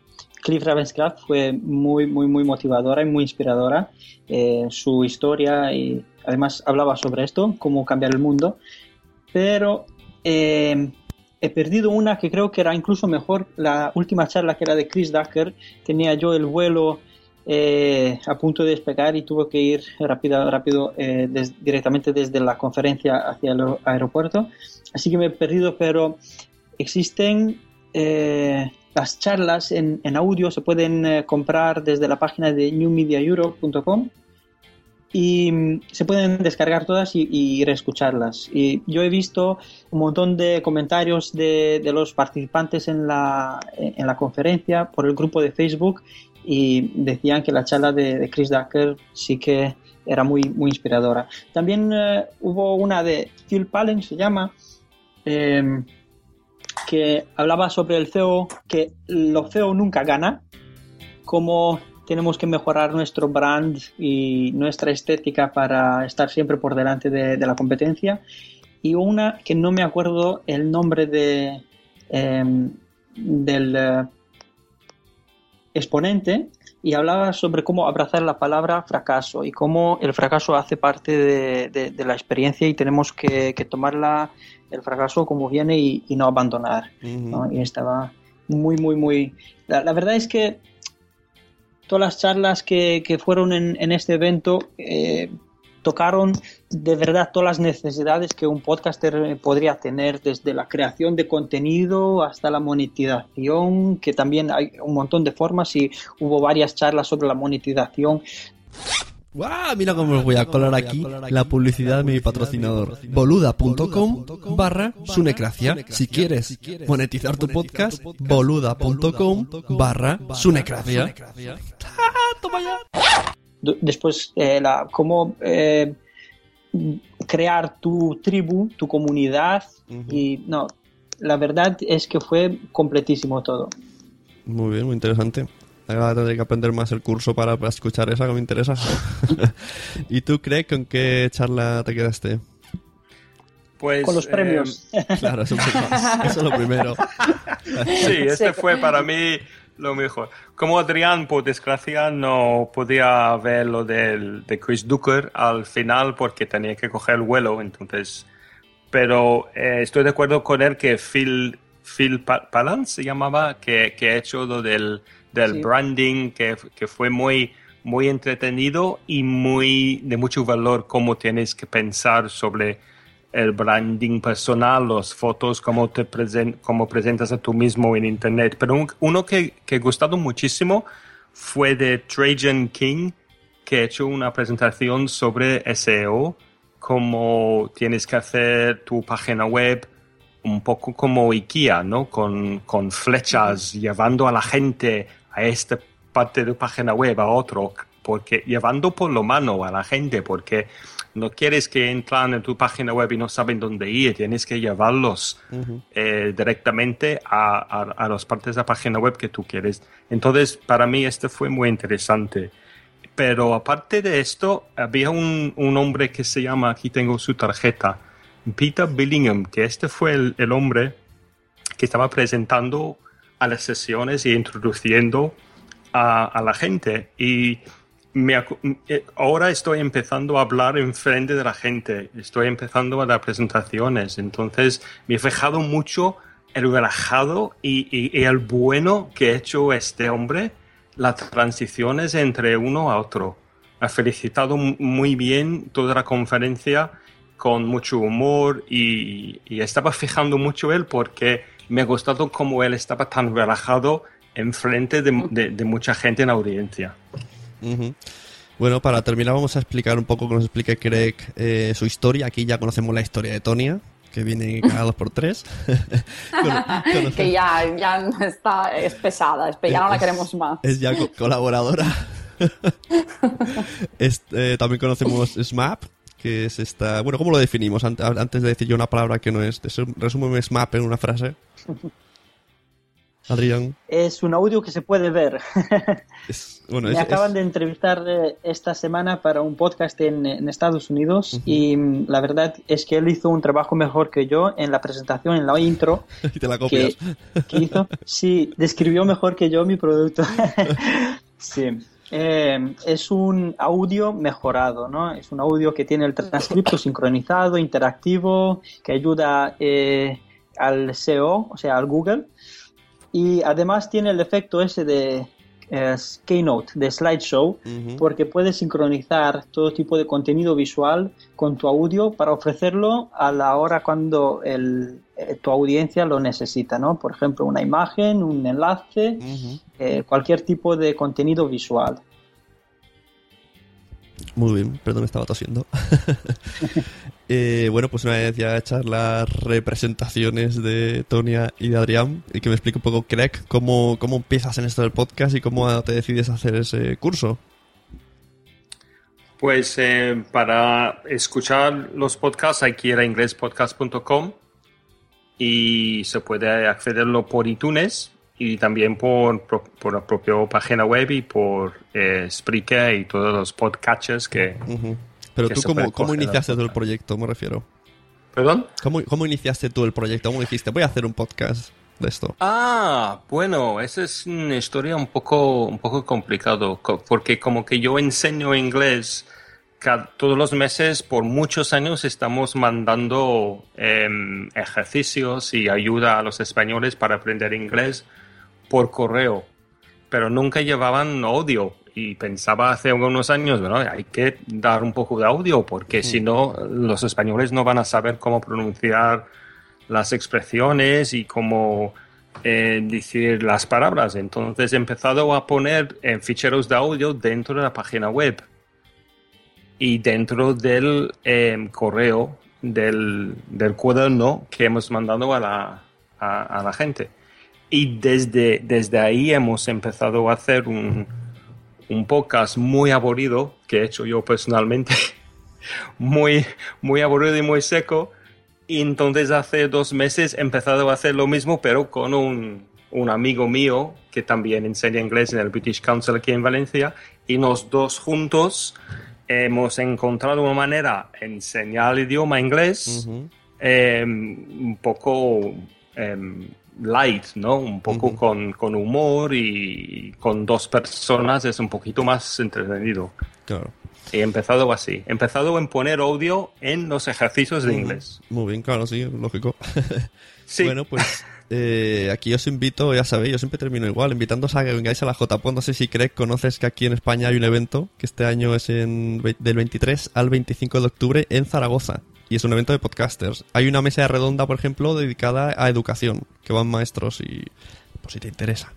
Cliff Ravenscraft fue muy, muy, muy motivadora y muy inspiradora. Eh, su historia y además hablaba sobre esto, cómo cambiar el mundo. Pero eh, he perdido una que creo que era incluso mejor, la última charla que era de Chris Ducker. Tenía yo el vuelo eh, a punto de despegar y tuve que ir rápido, rápido eh, directamente desde la conferencia hacia el aer- aeropuerto. Así que me he perdido, pero existen eh, las charlas en, en audio, se pueden eh, comprar desde la página de newmediaeurope.com y mm, se pueden descargar todas y, y reescucharlas. Y yo he visto un montón de comentarios de, de los participantes en la, en la conferencia por el grupo de Facebook y decían que la charla de, de Chris Ducker sí que era muy, muy inspiradora. También eh, hubo una de Phil Pallen, se llama, em, que hablaba sobre el feo, que lo feo nunca gana, cómo tenemos que mejorar nuestro brand y nuestra estética para estar siempre por delante de, de la competencia. Y una que no me acuerdo el nombre de, em, del eh, exponente y hablaba sobre cómo abrazar la palabra fracaso y cómo el fracaso hace parte de, de- de la experiencia y tenemos que, que tomarla el fracaso como viene y, y no abandonar. ¿no? Y estaba muy, muy, muy... La, la verdad es que todas las charlas que, que fueron en, en este evento eh, tocaron de verdad todas las necesidades que un podcaster eh, podría tener, desde la creación de contenido hasta la monetización, que también hay un montón de formas y hubo varias charlas sobre la monetización. ¡Guau! Mira cómo os voy a colar aquí la publicidad de mi patrocinador. Boluda.com barra sunecracia. Si quieres monetizar tu podcast, boluda.com barra sunecracia. D- Después, eh, la, cómo eh, crear tu tribu, tu comunidad. Y no, la verdad es que fue completísimo todo. Muy bien, muy interesante. Ahora tendré que aprender más el curso para, para escuchar esa que me interesa. ¿Y tú, Craig, con qué charla te quedaste? Pues, Con los eh, premios. Claro, eso, eso es lo primero. Sí, este fue para mí lo mejor. Como Adrián, por desgracia, no podía ver lo del, de Chris Ducker al final porque tenía que coger el vuelo, entonces... Pero eh, estoy de acuerdo con él que Phil, Phil Pa- Palance se llamaba, que, que ha hecho lo del, del Sí. branding, que, que fue muy, muy entretenido y muy de mucho valor cómo tienes que pensar sobre el branding personal, las fotos, cómo te presen- cómo presentas a tú mismo en internet. Pero un- uno que, que he gustado muchísimo fue de Trajan King, que ha hecho una presentación sobre SEO, cómo tienes que hacer tu página web un poco como IKEA, ¿no? Con, con flechas, llevando a la gente a esta parte de tu página web, a otro, porque llevando por lo mano a la gente, porque no quieres que entran en tu página web y no saben dónde ir, tienes que llevarlos eh, directamente a, a, a las partes de la página web que tú quieres. Entonces, para mí este fue muy interesante. Pero aparte de esto, había un, un hombre que se llama, aquí tengo su tarjeta, Peter Billingham, que este fue el, el hombre que estaba presentando a las sesiones y introduciendo a, a la gente. Y me eh, ahora estoy empezando a hablar en frente de la gente, estoy empezando a dar presentaciones, entonces me he fijado mucho el relajado y, y- y el bueno que ha hecho este hombre, las transiciones entre uno a otro. Ha felicitado muy bien toda la conferencia con mucho humor y, y estaba fijando mucho él porque me ha gustado cómo él estaba tan relajado en frente de, de- de mucha gente en la audiencia. Ujú. Bueno, para terminar vamos a explicar un poco que nos explique Craig eh, su historia. Aquí ya conocemos la historia de Tonia, que viene cada dos por tres. Cono- que ya, ya está, es pesada, es ya no la queremos más. es ya co- colaboradora. Este, también conocemos SMAP, que es esta... Bueno, ¿cómo lo definimos? Ant- Antes de decir yo una palabra que no es... Resúmeme SMAP en una frase. Adrián. Es un audio que se puede ver. bueno, Me es- acaban es- de entrevistar eh, esta semana para un podcast en, en Estados Unidos y mm, la verdad es que él hizo un trabajo mejor que yo en la presentación, en la intro. y te la copias. ¿Qué hizo? Sí, describió mejor que yo mi producto. sí. Eh, es un audio mejorado, ¿no? Es un audio que tiene el transcripto sincronizado, interactivo, que ayuda eh, al SEO, o sea, al Google. Y además tiene el efecto ese de eh, Keynote, de slideshow, porque puedes sincronizar todo tipo de contenido visual con tu audio para ofrecerlo a la hora cuando el, eh, tu audiencia lo necesita, ¿no? Por ejemplo, una imagen, un enlace, eh, cualquier tipo de contenido visual. Muy bien, perdón, estaba tosiendo. Eh, bueno, pues una vez ya hechas las representaciones de Tonia y de Adrián, y que me explique un poco, Craig, cómo, cómo empiezas en esto del podcast y cómo te decides hacer ese curso. Pues eh, para escuchar los podcasts hay que ir a inglespodcast.com y se puede accederlo por iTunes y también por, por, la propia página web y por eh, Spreaker y todos los podcatchers que... Ujú. Pero que tú, se ¿cómo, cómo iniciaste tú el proyecto? Me refiero. ¿Perdón? ¿Cómo, ¿Cómo iniciaste tú el proyecto? ¿Cómo dijiste, voy a hacer un podcast de esto? Ah, bueno, esa es una historia un poco, un poco complicado, co- porque como que yo enseño inglés todos los meses, por muchos años estamos mandando em, ejercicios y ayuda a los españoles para aprender inglés por correo, pero nunca llevaban audio. Y pensaba hace algunos años, bueno, hay que dar un poco de audio, porque si no, los españoles no van a saber cómo pronunciar las expresiones y cómo eh, decir las palabras. Entonces he empezado a poner eh, ficheros de audio dentro de la página web y dentro del eh, correo del, del cuaderno que hemos mandado a la, a, a la gente. Y desde, desde ahí hemos empezado a hacer un, un podcast muy aburrido que he hecho yo personalmente, muy, muy aburrido y muy seco. Y entonces hace dos meses he empezado a hacer lo mismo, pero con un, un amigo mío que también enseña inglés en el British Council aquí en Valencia. Y los dos juntos hemos encontrado una manera de enseñar el idioma inglés eh, un poco eh, light, ¿no? Un poco con, con humor y con dos personas es un poquito más entretenido. Claro. He empezado así. He empezado en poner audio en los ejercicios de Ujú. inglés. Muy bien, claro, sí, lógico. Sí. Bueno, pues eh, aquí os invito, ya sabéis, yo siempre termino igual, invitándoos a que vengáis a la JPO. No sé si Craig conoces que aquí en España hay un evento que este año es en, del 23 al 25 de octubre en Zaragoza. Y es un evento de podcasters. Hay una mesa redonda, por ejemplo, dedicada a educación, que van maestros y... Pues si te interesa.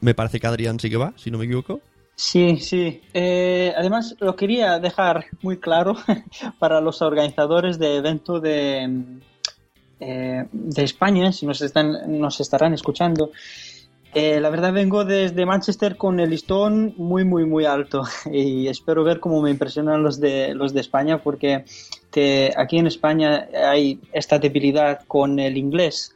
Me parece que Adrián sí que va, si no me equivoco. Sí, sí. Eh, además, lo quería dejar muy claro para los organizadores de evento de, mm, eh, de España, si nos, están, nos estarán escuchando. Eh, la verdad vengo desde Manchester con el listón muy, muy, muy alto y espero ver cómo me impresionan los de, los de España porque que aquí en España hay esta debilidad con el inglés.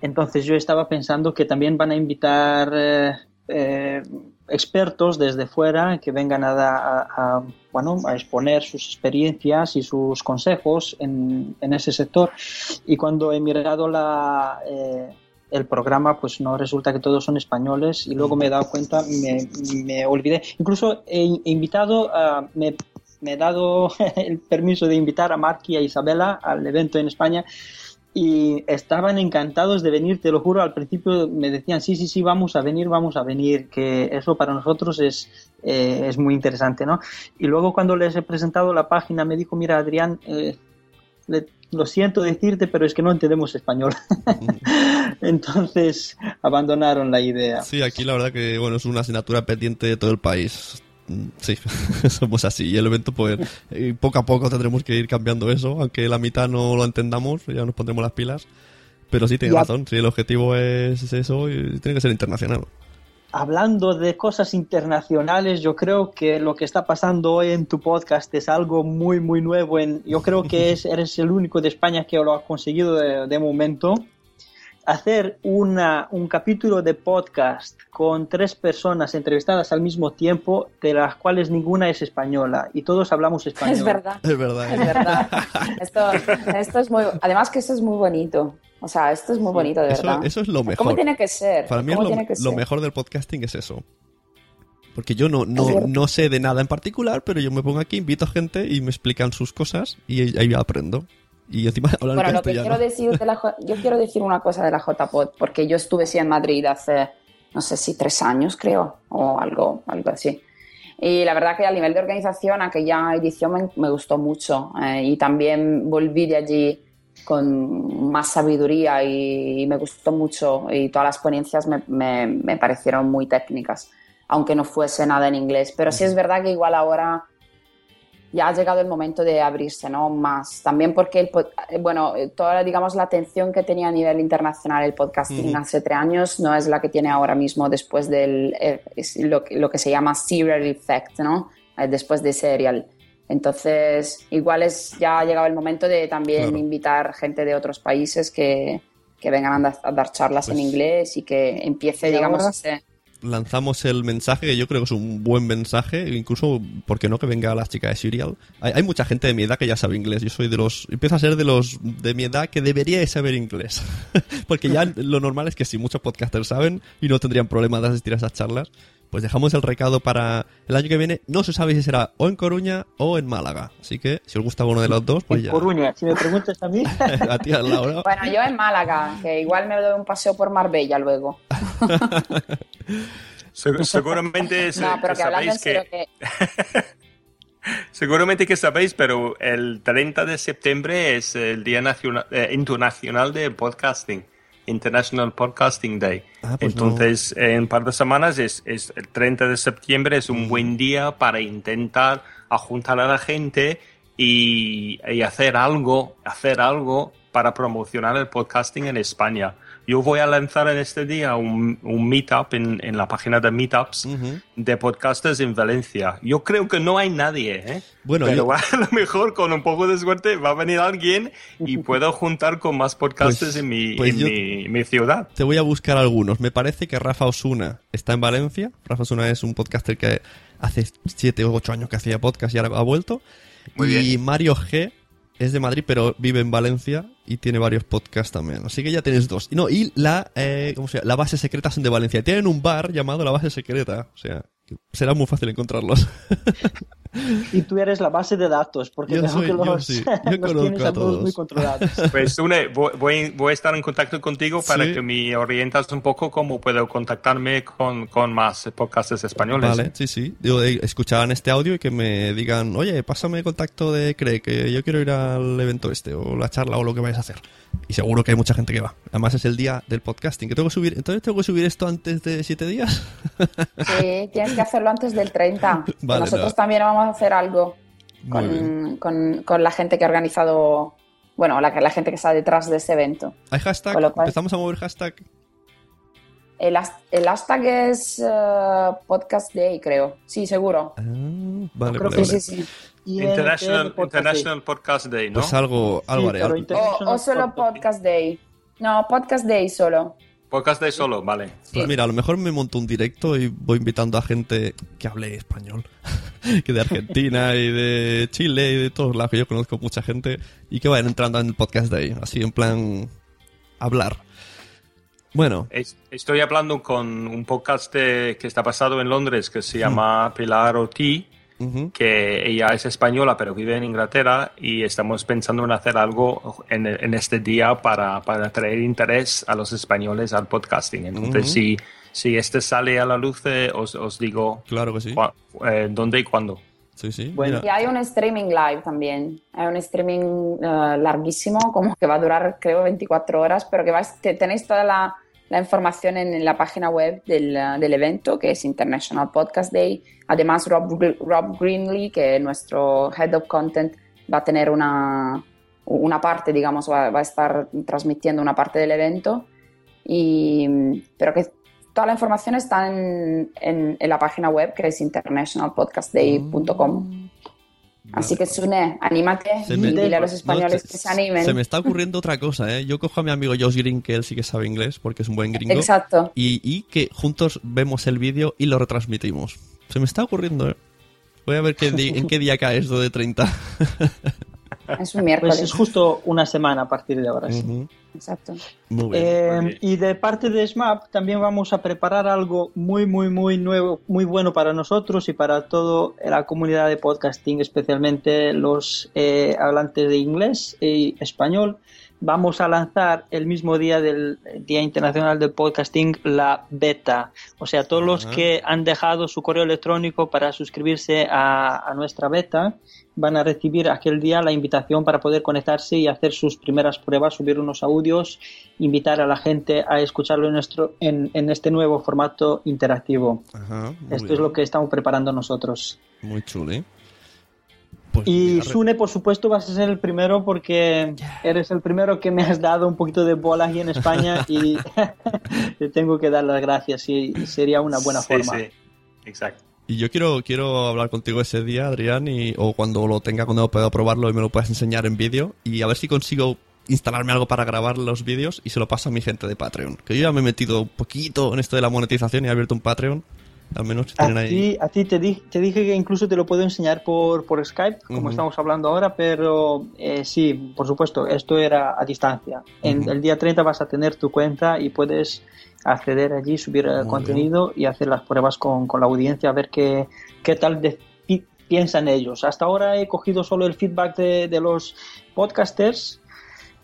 Entonces yo estaba pensando que también van a invitar eh, eh, expertos desde fuera que vengan a, a- a, bueno, a exponer sus experiencias y sus consejos en, en ese sector. Y cuando he mirado la, eh, el programa, pues no resulta que todos son españoles y luego me he dado cuenta, me, me olvidé. Incluso he, he invitado, a, me, me he dado el permiso de invitar a Mark y a Isabela al evento en España y estaban encantados de venir, te lo juro, al principio me decían, sí, sí, sí, vamos a venir, vamos a venir, que eso para nosotros es, eh, es muy interesante, ¿no? Y luego cuando les he presentado la página me dijo, mira, Adrián, eh, le- lo siento decirte, pero es que no entendemos español. Entonces abandonaron la idea. Sí, aquí la verdad que bueno es una asignatura pendiente de todo el país. Sí, somos así. Y el evento, pues, poco a poco tendremos que ir cambiando eso, aunque la mitad no lo entendamos, ya nos pondremos las pilas. Pero sí, tiene razón, sí, el objetivo es eso y tiene que ser internacional. Hablando de cosas internacionales, yo creo que lo que está pasando hoy en tu podcast es algo muy, muy nuevo. En, yo creo que es, eres el único de España que lo ha conseguido de, de momento. Hacer una, un capítulo de podcast con tres personas entrevistadas al mismo tiempo, de las cuales ninguna es española y todos hablamos español. Es verdad. Es verdad. Es verdad. Esto, esto es muy, además que esto es muy bonito. O sea, esto es muy bonito, de Eso, verdad. eso es lo mejor. ¿Cómo tiene que ser? Para mí es ¿Cómo lo, lo mejor del podcasting es eso. Porque yo no, no, no sé de nada en particular, pero yo me pongo aquí, invito a gente y me explican sus cosas y ahí aprendo. Y encima hablar Bueno, lo que quiero decir de la J- yo quiero decir una cosa de la JPod, porque yo estuve sí en Madrid hace, no sé si tres años, creo, o algo, algo así. Y la verdad que a nivel de organización, aquella edición me, me gustó mucho. eh, y también volví de allí con más sabiduría y, me gustó mucho. Y todas las ponencias me, me- me parecieron muy técnicas, aunque no fuese nada en inglés. Pero sí es verdad que igual ahora ya ha llegado el momento de abrirse, ¿no? Más. También porque, el, eh, bueno, eh, toda, digamos, la atención que tenía a nivel internacional el podcasting hace tres años no es la que tiene ahora mismo después del, eh, lo, que- lo que se llama serial effect, ¿no? Eh, después de serial. Entonces, igual es, ya ha llegado el momento de también Claro. invitar gente de otros países que, que vengan a dar, a dar charlas en Pues- inglés y que empiece, Y digamos, ahora- ese... lanzamos el mensaje, que yo creo que es un buen mensaje, incluso, ¿por qué no? Que venga la chica de Serial. Hay, mucha gente de mi edad que ya sabe inglés. Yo soy de los, empiezo a ser de los de mi edad que debería de saber inglés. Porque ya lo normal es que si muchos podcasters saben y no tendrían problema de asistir a esas charlas, pues dejamos el recado para el año que viene. No se sabe si será o en Coruña o en Málaga. Así que si os gusta uno de los dos, pues En ya. Coruña, si me preguntas a mí. a ti, Laura. Bueno, yo en Málaga, que igual me doy un paseo por Marbella luego. Se- seguramente, se- No, pero que sabéis que... seguramente que sabéis, pero el 30 de septiembre es el Día Nacional, eh, Internacional de Podcasting, International Podcasting Day. Ah, pues Entonces, en un par de semanas es, es el 30 de septiembre es un buen día para intentar juntar a la gente y, y hacer algo, hacer algo para promocionar el podcasting en España. Yo voy a lanzar en este día un, un meetup en, en la página de Meetups de podcasters en Valencia. Yo creo que no hay nadie, ¿eh? Bueno, pero yo- a lo mejor con un poco de suerte va a venir alguien y puedo juntar con más podcasters Pues- en, mi, pues en yo- mi, mi ciudad. Te voy a buscar algunos. Me parece que Rafa Osuna está en Valencia. Rafa Osuna es un podcaster que hace 7 o 8 años que hacía podcast y ahora ha vuelto. Muy y Mario G es de Madrid, pero vive en Valencia y tiene varios podcasts también. Así que ya tienes dos. Y no, y la, eh, ¿cómo se llama? La base secreta son de Valencia. Tienen un bar llamado La Base Secreta. O sea, será muy fácil encontrarlos. Y tú eres la base de datos, porque Yo veo soy- que yo los, sí, yo los tienes a todos todos. muy controlados. Pues Sune, voy, voy, voy a estar en contacto contigo para Sí. que me orientas un poco cómo puedo contactarme con, con más podcasters españoles. Vale, sí, sí. Digo, de escucharan este audio y que me digan, oye, pásame el contacto de Craig, que yo quiero ir al evento este, o la charla, o lo que vayas a hacer. Y seguro que hay mucha gente que va. Además es el día del podcasting, que tengo que subir. Entonces tengo que subir esto antes de siete días. Sí, tienes que hacerlo antes del 30. que Vale, nosotros nada. también vamos a hacer algo con, con, con la gente que ha organizado, bueno, la, la gente que está detrás de ese evento. ¿Hay hashtag? Cual- ¿Empezamos a mover hashtag? El, has- el hashtag es eh, Podcast Day, creo. Sí, seguro. Vale, Creo vale, que vale. sí, sí. International, Podcast International Podcast Day, ¿no? Pues algo, algo haré. O, o solo Podcast Day. No, Podcast Day solo. Podcast Day solo, vale. Pues mira, a lo mejor me monto un directo y voy invitando a gente que hable español. que de Argentina y de Chile y de todos lados, que yo conozco mucha gente. Y que vayan entrando en el podcast de ahí. Así en plan... Hablar. Bueno, Es- Estoy hablando con un podcast de- que está basado en Londres que se llama Pilar Que ella es española pero vive en Inglaterra y estamos pensando en hacer algo en, en este día para, para traer interés a los españoles al podcasting. Entonces, si, si este sale a la luz, eh, os, os digo claro que sí. eh, dónde y cuándo. Sí, sí. Y hay un streaming live también. Hay un streaming eh, larguísimo, como que va a durar, creo, 24 horas, pero que vais, te- tenéis toda la, la información en, la página web del, eh, del evento, que es International Podcast Day. Además, Rob, Rob Greenlee, que es nuestro Head of Content, va a tener una, una parte, digamos, va, a estar transmitiendo una parte del evento. Pero que toda la información está en- en la página web, que es internationalpodcastday.com. Así que Sune, anímate Se y me- dile a los españoles que se animen. Se me está ocurriendo otra cosa, ¿eh? Yo cojo a mi amigo Josh Green, que él sí que sabe inglés, porque es un buen gringo. Exacto. Y, y que juntos vemos el vídeo y lo retransmitimos. Se me está ocurriendo, ¿eh? Voy a ver qué en qué día cae esto de 30. Es un miércoles. Pues es justo una semana a partir de ahora. sí. Exacto. Muy bien. Eh, y de parte de SMAP también vamos a preparar algo muy, muy, muy nuevo, muy bueno para nosotros y para toda la comunidad de podcasting, especialmente los eh, hablantes de inglés y español. Vamos a lanzar el mismo día del Día Internacional del Podcasting la beta. O sea, todos los que han dejado su correo electrónico para suscribirse a, a nuestra beta van a recibir aquel día la invitación para poder conectarse y hacer sus primeras pruebas, subir unos audios, invitar a la gente a escucharlo en, nuestro, en, en este nuevo formato interactivo. Ajá, Esto bien. es lo que estamos preparando nosotros. Muy chulo, ¿eh? Pues Y Sune, por supuesto, vas a ser el primero porque eres el primero que me has dado un poquito de bola aquí en España y te tengo que dar las gracias y sería una buena sí, forma. sí, exacto. Y yo quiero, quiero hablar contigo ese día, Adrián, y, o cuando lo tenga, cuando pueda probarlo y me lo puedas enseñar en vídeo. Y a ver si consigo instalarme algo para grabar los vídeos y se lo paso a mi gente de Patreon. Que yo ya me he metido un poquito en esto de la monetización y he abierto un Patreon. Al menos A tienen ahí. ti, a ti te, di- te dije que incluso te lo puedo enseñar por, por Skype, como Ujú. estamos hablando ahora, pero eh, sí, por supuesto, esto era a distancia. En Ujú. el día 30 vas a tener tu cuenta y puedes acceder allí, subir el contenido y hacer las pruebas con, con la audiencia, a ver qué, qué tal de- pi- piensan ellos. Hasta ahora he cogido solo el feedback de, de los podcasters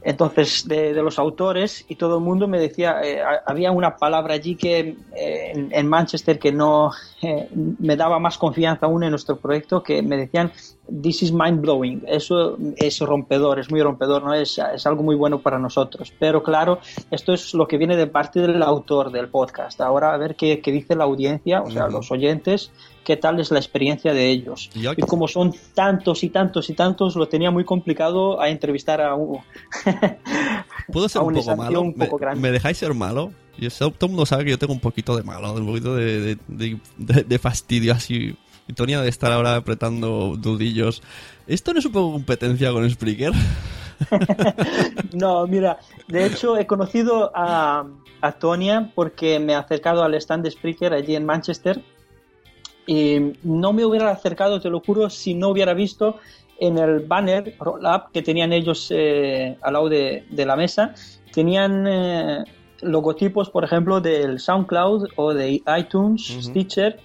entonces de, de los autores y todo el mundo me decía eh, ha- había una palabra allí que eh, en, en Manchester que no eh, me daba más confianza aún en nuestro proyecto que me decían this is mind blowing eso es rompedor es muy rompedor no es, es algo muy bueno para nosotros. Pero claro esto es lo que viene de parte del autor del podcast. Ahora a ver qué, qué dice la audiencia o sea los oyentes qué tal es la experiencia de ellos. Y yo- y como son tantos y tantos y tantos lo tenía muy complicado a entrevistar a un, ¿Puedo ser a un poco malo? un poco ¿Me, me dejáis ser malo? Y eso- todo el mundo sabe que yo tengo un poquito de malo, un poquito de, de- de- de fastidio así. Y Tonia de estar ahora apretando dudillos. ¿Esto no es un poco competencia con Spreaker? No, mira, de hecho he conocido a, a Tonia porque me he acercado al stand de Spreaker allí en Manchester y no me hubiera acercado, te lo juro, si no hubiera visto en el banner roll up que tenían ellos eh, al lado de, de la mesa, tenían eh, logotipos, por ejemplo, del SoundCloud o de iTunes. Stitcher,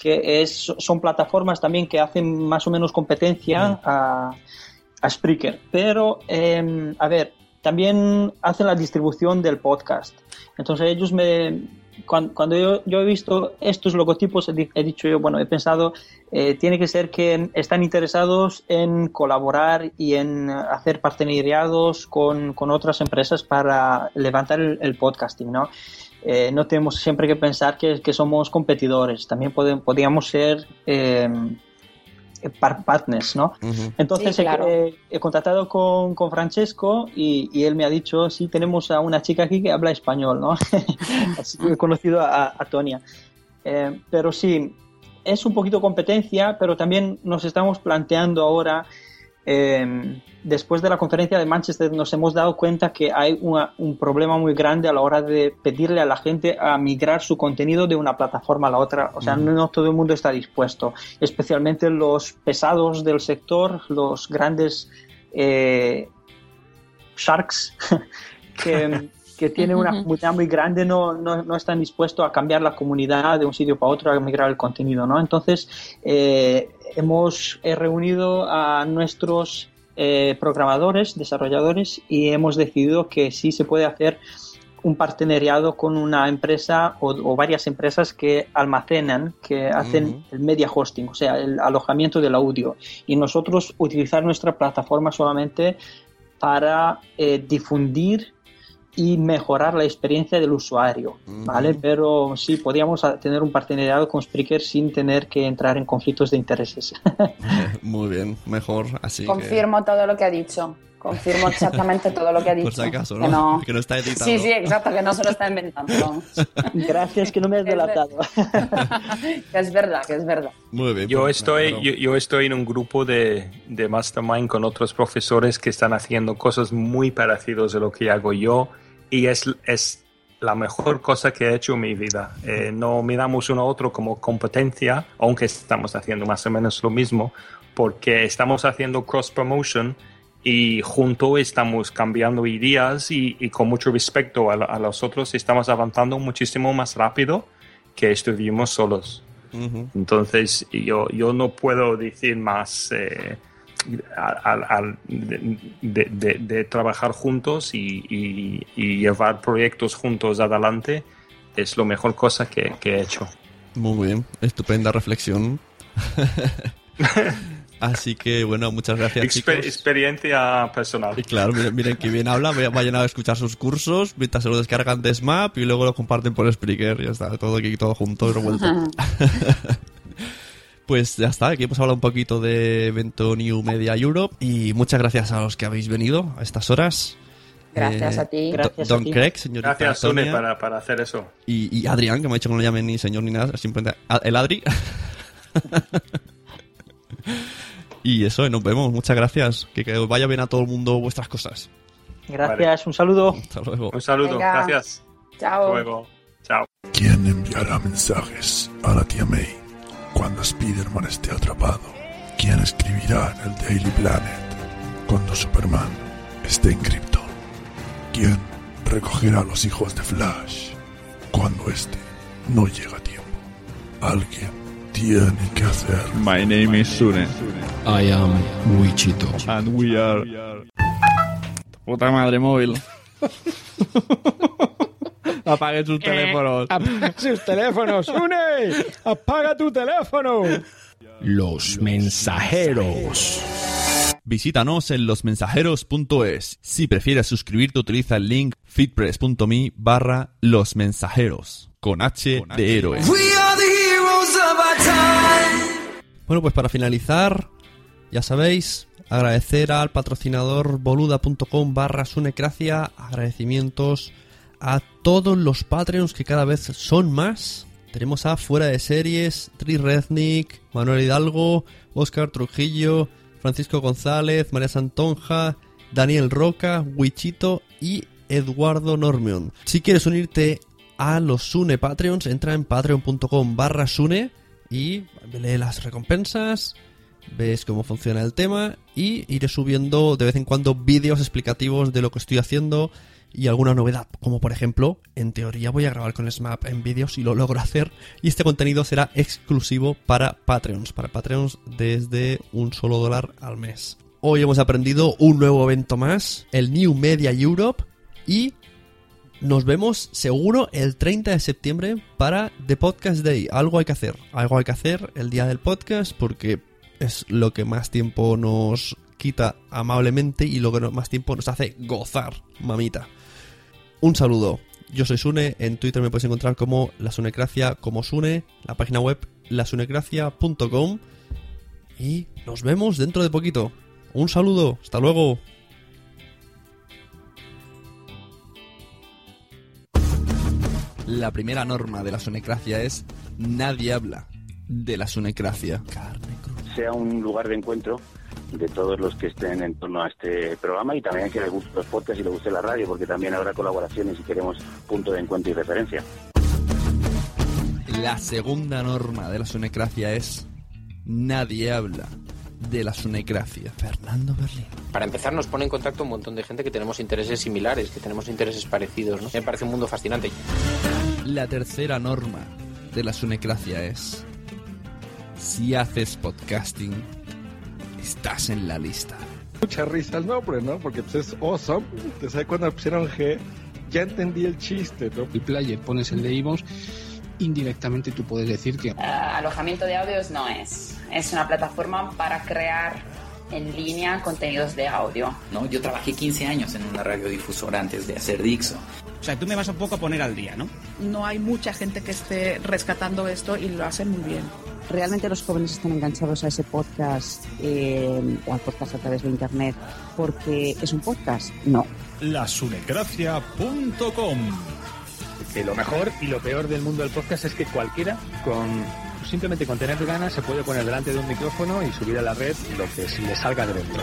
que es, son plataformas también que hacen más o menos competencia a, a Spreaker. Pero, eh, a ver, también hacen la distribución del podcast. Entonces ellos me... Cuando, cuando yo, yo he visto estos logotipos, he, di- he dicho yo, bueno, he pensado, eh, tiene que ser que están interesados en colaborar y en hacer partenariados con, con otras empresas para levantar el, el podcasting, ¿no? Eh, no tenemos siempre que pensar que, que somos competidores, también podemos, podríamos ser eh, par- partners, ¿no? Entonces Sí, he- claro. he, he contactado con, con Francesco y, y él me ha dicho, sí, tenemos a una chica aquí que habla español, ¿no? Así que he conocido a, a Tonia. Eh, pero sí, es un poquito competencia, pero también nos estamos planteando ahora, eh, después de la conferencia de Manchester, nos hemos dado cuenta que hay una- un problema muy grande a la hora de pedirle a la gente a migrar su contenido de una plataforma a la otra. O sea, no todo el mundo está dispuesto, especialmente los pesados del sector, los grandes eh, sharks que, que tienen una comunidad muy grande no, no, no están dispuestos a cambiar la comunidad de un sitio para otro, a migrar el contenido, ¿no? Entonces, eh, hemos eh, reunido a nuestros eh, programadores, desarrolladores, y hemos decidido que sí se puede hacer un partenariado con una empresa o, o varias empresas que almacenan, que hacen el media hosting, o sea, el alojamiento del audio. Y nosotros utilizar nuestra plataforma solamente para eh, difundir y mejorar la experiencia del usuario, ¿vale? Pero sí, podríamos a- tener un partenariado con Spreaker sin tener que entrar en conflictos de intereses. Muy bien, mejor. Así que... Confirmo todo lo que ha dicho. Confirmo exactamente todo lo que ha dicho. Por si acaso, que ¿no? Que no está editado. Sí, sí, exacto, que no se lo está inventando. vamos. Gracias que no me has delatado. que es verdad, que es verdad. Muy bien. Yo pues, estoy, yo, yo estoy en un grupo de, de Mastermind con otros profesores que están haciendo cosas muy parecidas a lo que hago yo y es, es la mejor cosa que he hecho en mi vida. Eh, no miramos uno a otro como competencia, aunque estamos haciendo más o menos lo mismo, porque estamos haciendo cross promotion y juntos estamos cambiando ideas y, y con mucho respeto a, a los otros estamos avanzando muchísimo más rápido que estuvimos solos. Entonces, yo, yo no puedo decir más eh, al- al- de, de- de- de trabajar juntos y, y- y llevar proyectos juntos adelante. Es lo mejor cosa que, que he hecho. Muy bien, estupenda reflexión. Así que bueno, muchas gracias. Exper- chicos. experiencia personal. Y claro, miren, miren que bien habla, vaya- vayan a escuchar sus cursos, mientras se lo descargan de Smap y luego lo comparten por Spreaker, ya está, todo aquí, todo junto revuelto. Pues ya está, aquí hemos hablado un poquito de evento New Media Europe y muchas gracias a los que habéis venido a estas horas. Gracias Eh, a ti. Gracias a Don ti. Craig, señorita Gracias, Sune, para, para hacer eso. y, y Adrián, que me ha dicho que no le llamen ni señor ni nada, simplemente a- el Adri. y eso, nos vemos, muchas gracias. Que, que os vaya bien a todo el mundo vuestras cosas. Gracias, un saludo. Hasta luego. Un saludo, Venga. gracias. Chao. Hasta luego. Chao. ¿Quién enviará mensajes a la tía May cuando Spider-Man esté atrapado? ¿Quién escribirá en el Daily Planet cuando Superman esté en Krypton? ¿Quién recogerá a los hijos de Flash cuando este no llega a tiempo? Alguien tiene que hacer. My name is Sune. I am Wichito. And we are. Puta madre móvil. Apague sus teléfonos. Apaga sus teléfonos, Une. Apaga tu teléfono. Los mensajeros. Visítanos en losmensajeros.es. Si prefieres suscribirte, utiliza el link fitpress.me barra los mensajeros. Con H de héroe. Bueno, pues para finalizar, ya sabéis, agradecer al patrocinador boluda.com barra sunecracia, agradecimientos a todos los Patreons que cada vez son más. Tenemos a Fuera de Series, Tri Rednick, Manuel Hidalgo, Oscar Trujillo, Francisco González, María Santonja, Daniel Roca, Wichito y Eduardo Normion. Si quieres unirte a los Sune Patreons, entra en patreon.com barra Sune y lee las recompensas, ves cómo funciona el tema y iré subiendo de vez en cuando vídeos explicativos de lo que estoy haciendo y alguna novedad, como por ejemplo, en teoría voy a grabar con Smap en vídeos si lo logro hacer y este contenido será exclusivo para Patreons, para Patreons desde un solo dólar al mes. Hoy hemos aprendido un nuevo evento más, el New Media Europe y nos vemos seguro el 30 de septiembre para The Podcast Day. Algo hay que hacer, algo hay que hacer el día del podcast porque es lo que más tiempo nos quita amablemente y lo que más tiempo nos hace gozar, mamita. Un saludo. Yo soy Sune, en Twitter me puedes encontrar como la Sunecracia, como Sune, la página web lasunecracia.com y nos vemos dentro de poquito. Un saludo, hasta luego. La primera norma de la sunecracia es nadie habla de la sunecracia. sea un lugar de encuentro de todos los que estén en torno a este programa y también que les guste los podcasts y les guste la radio, porque también habrá colaboraciones y queremos punto de encuentro y referencia. La segunda norma de la sunecracia es nadie habla de la sunecracia. Fernando Berlín. Para empezar, nos pone en contacto un montón de gente que tenemos intereses similares, que tenemos intereses parecidos. ¿no? Me parece un mundo fascinante. La tercera norma de la sunecracia es si haces podcasting, estás en la lista. Mucha risa el nombre, ¿no? Porque pues es awesome. Te sabes cuando pusieron G, ya entendí el chiste, ¿no? El player pones el de Ivos, indirectamente tú puedes decir que Eh, alojamiento de audios no es. Es una plataforma para crear en línea contenidos de audio. ¿no? Yo trabajé 15 años en una radiodifusora antes de hacer Dixo. O sea, tú me vas un poco a poner al día, ¿no? no hay mucha gente que esté rescatando esto y lo hacen muy bien. ¿realmente los jóvenes están enganchados a ese podcast eh, o al podcast a través de Internet porque es un podcast? No. Lasunecracia.com Que lo mejor y lo peor del mundo del podcast es que cualquiera con simplemente con tener ganas se puede poner delante de un micrófono y subir a la red lo que se le salga de dentro.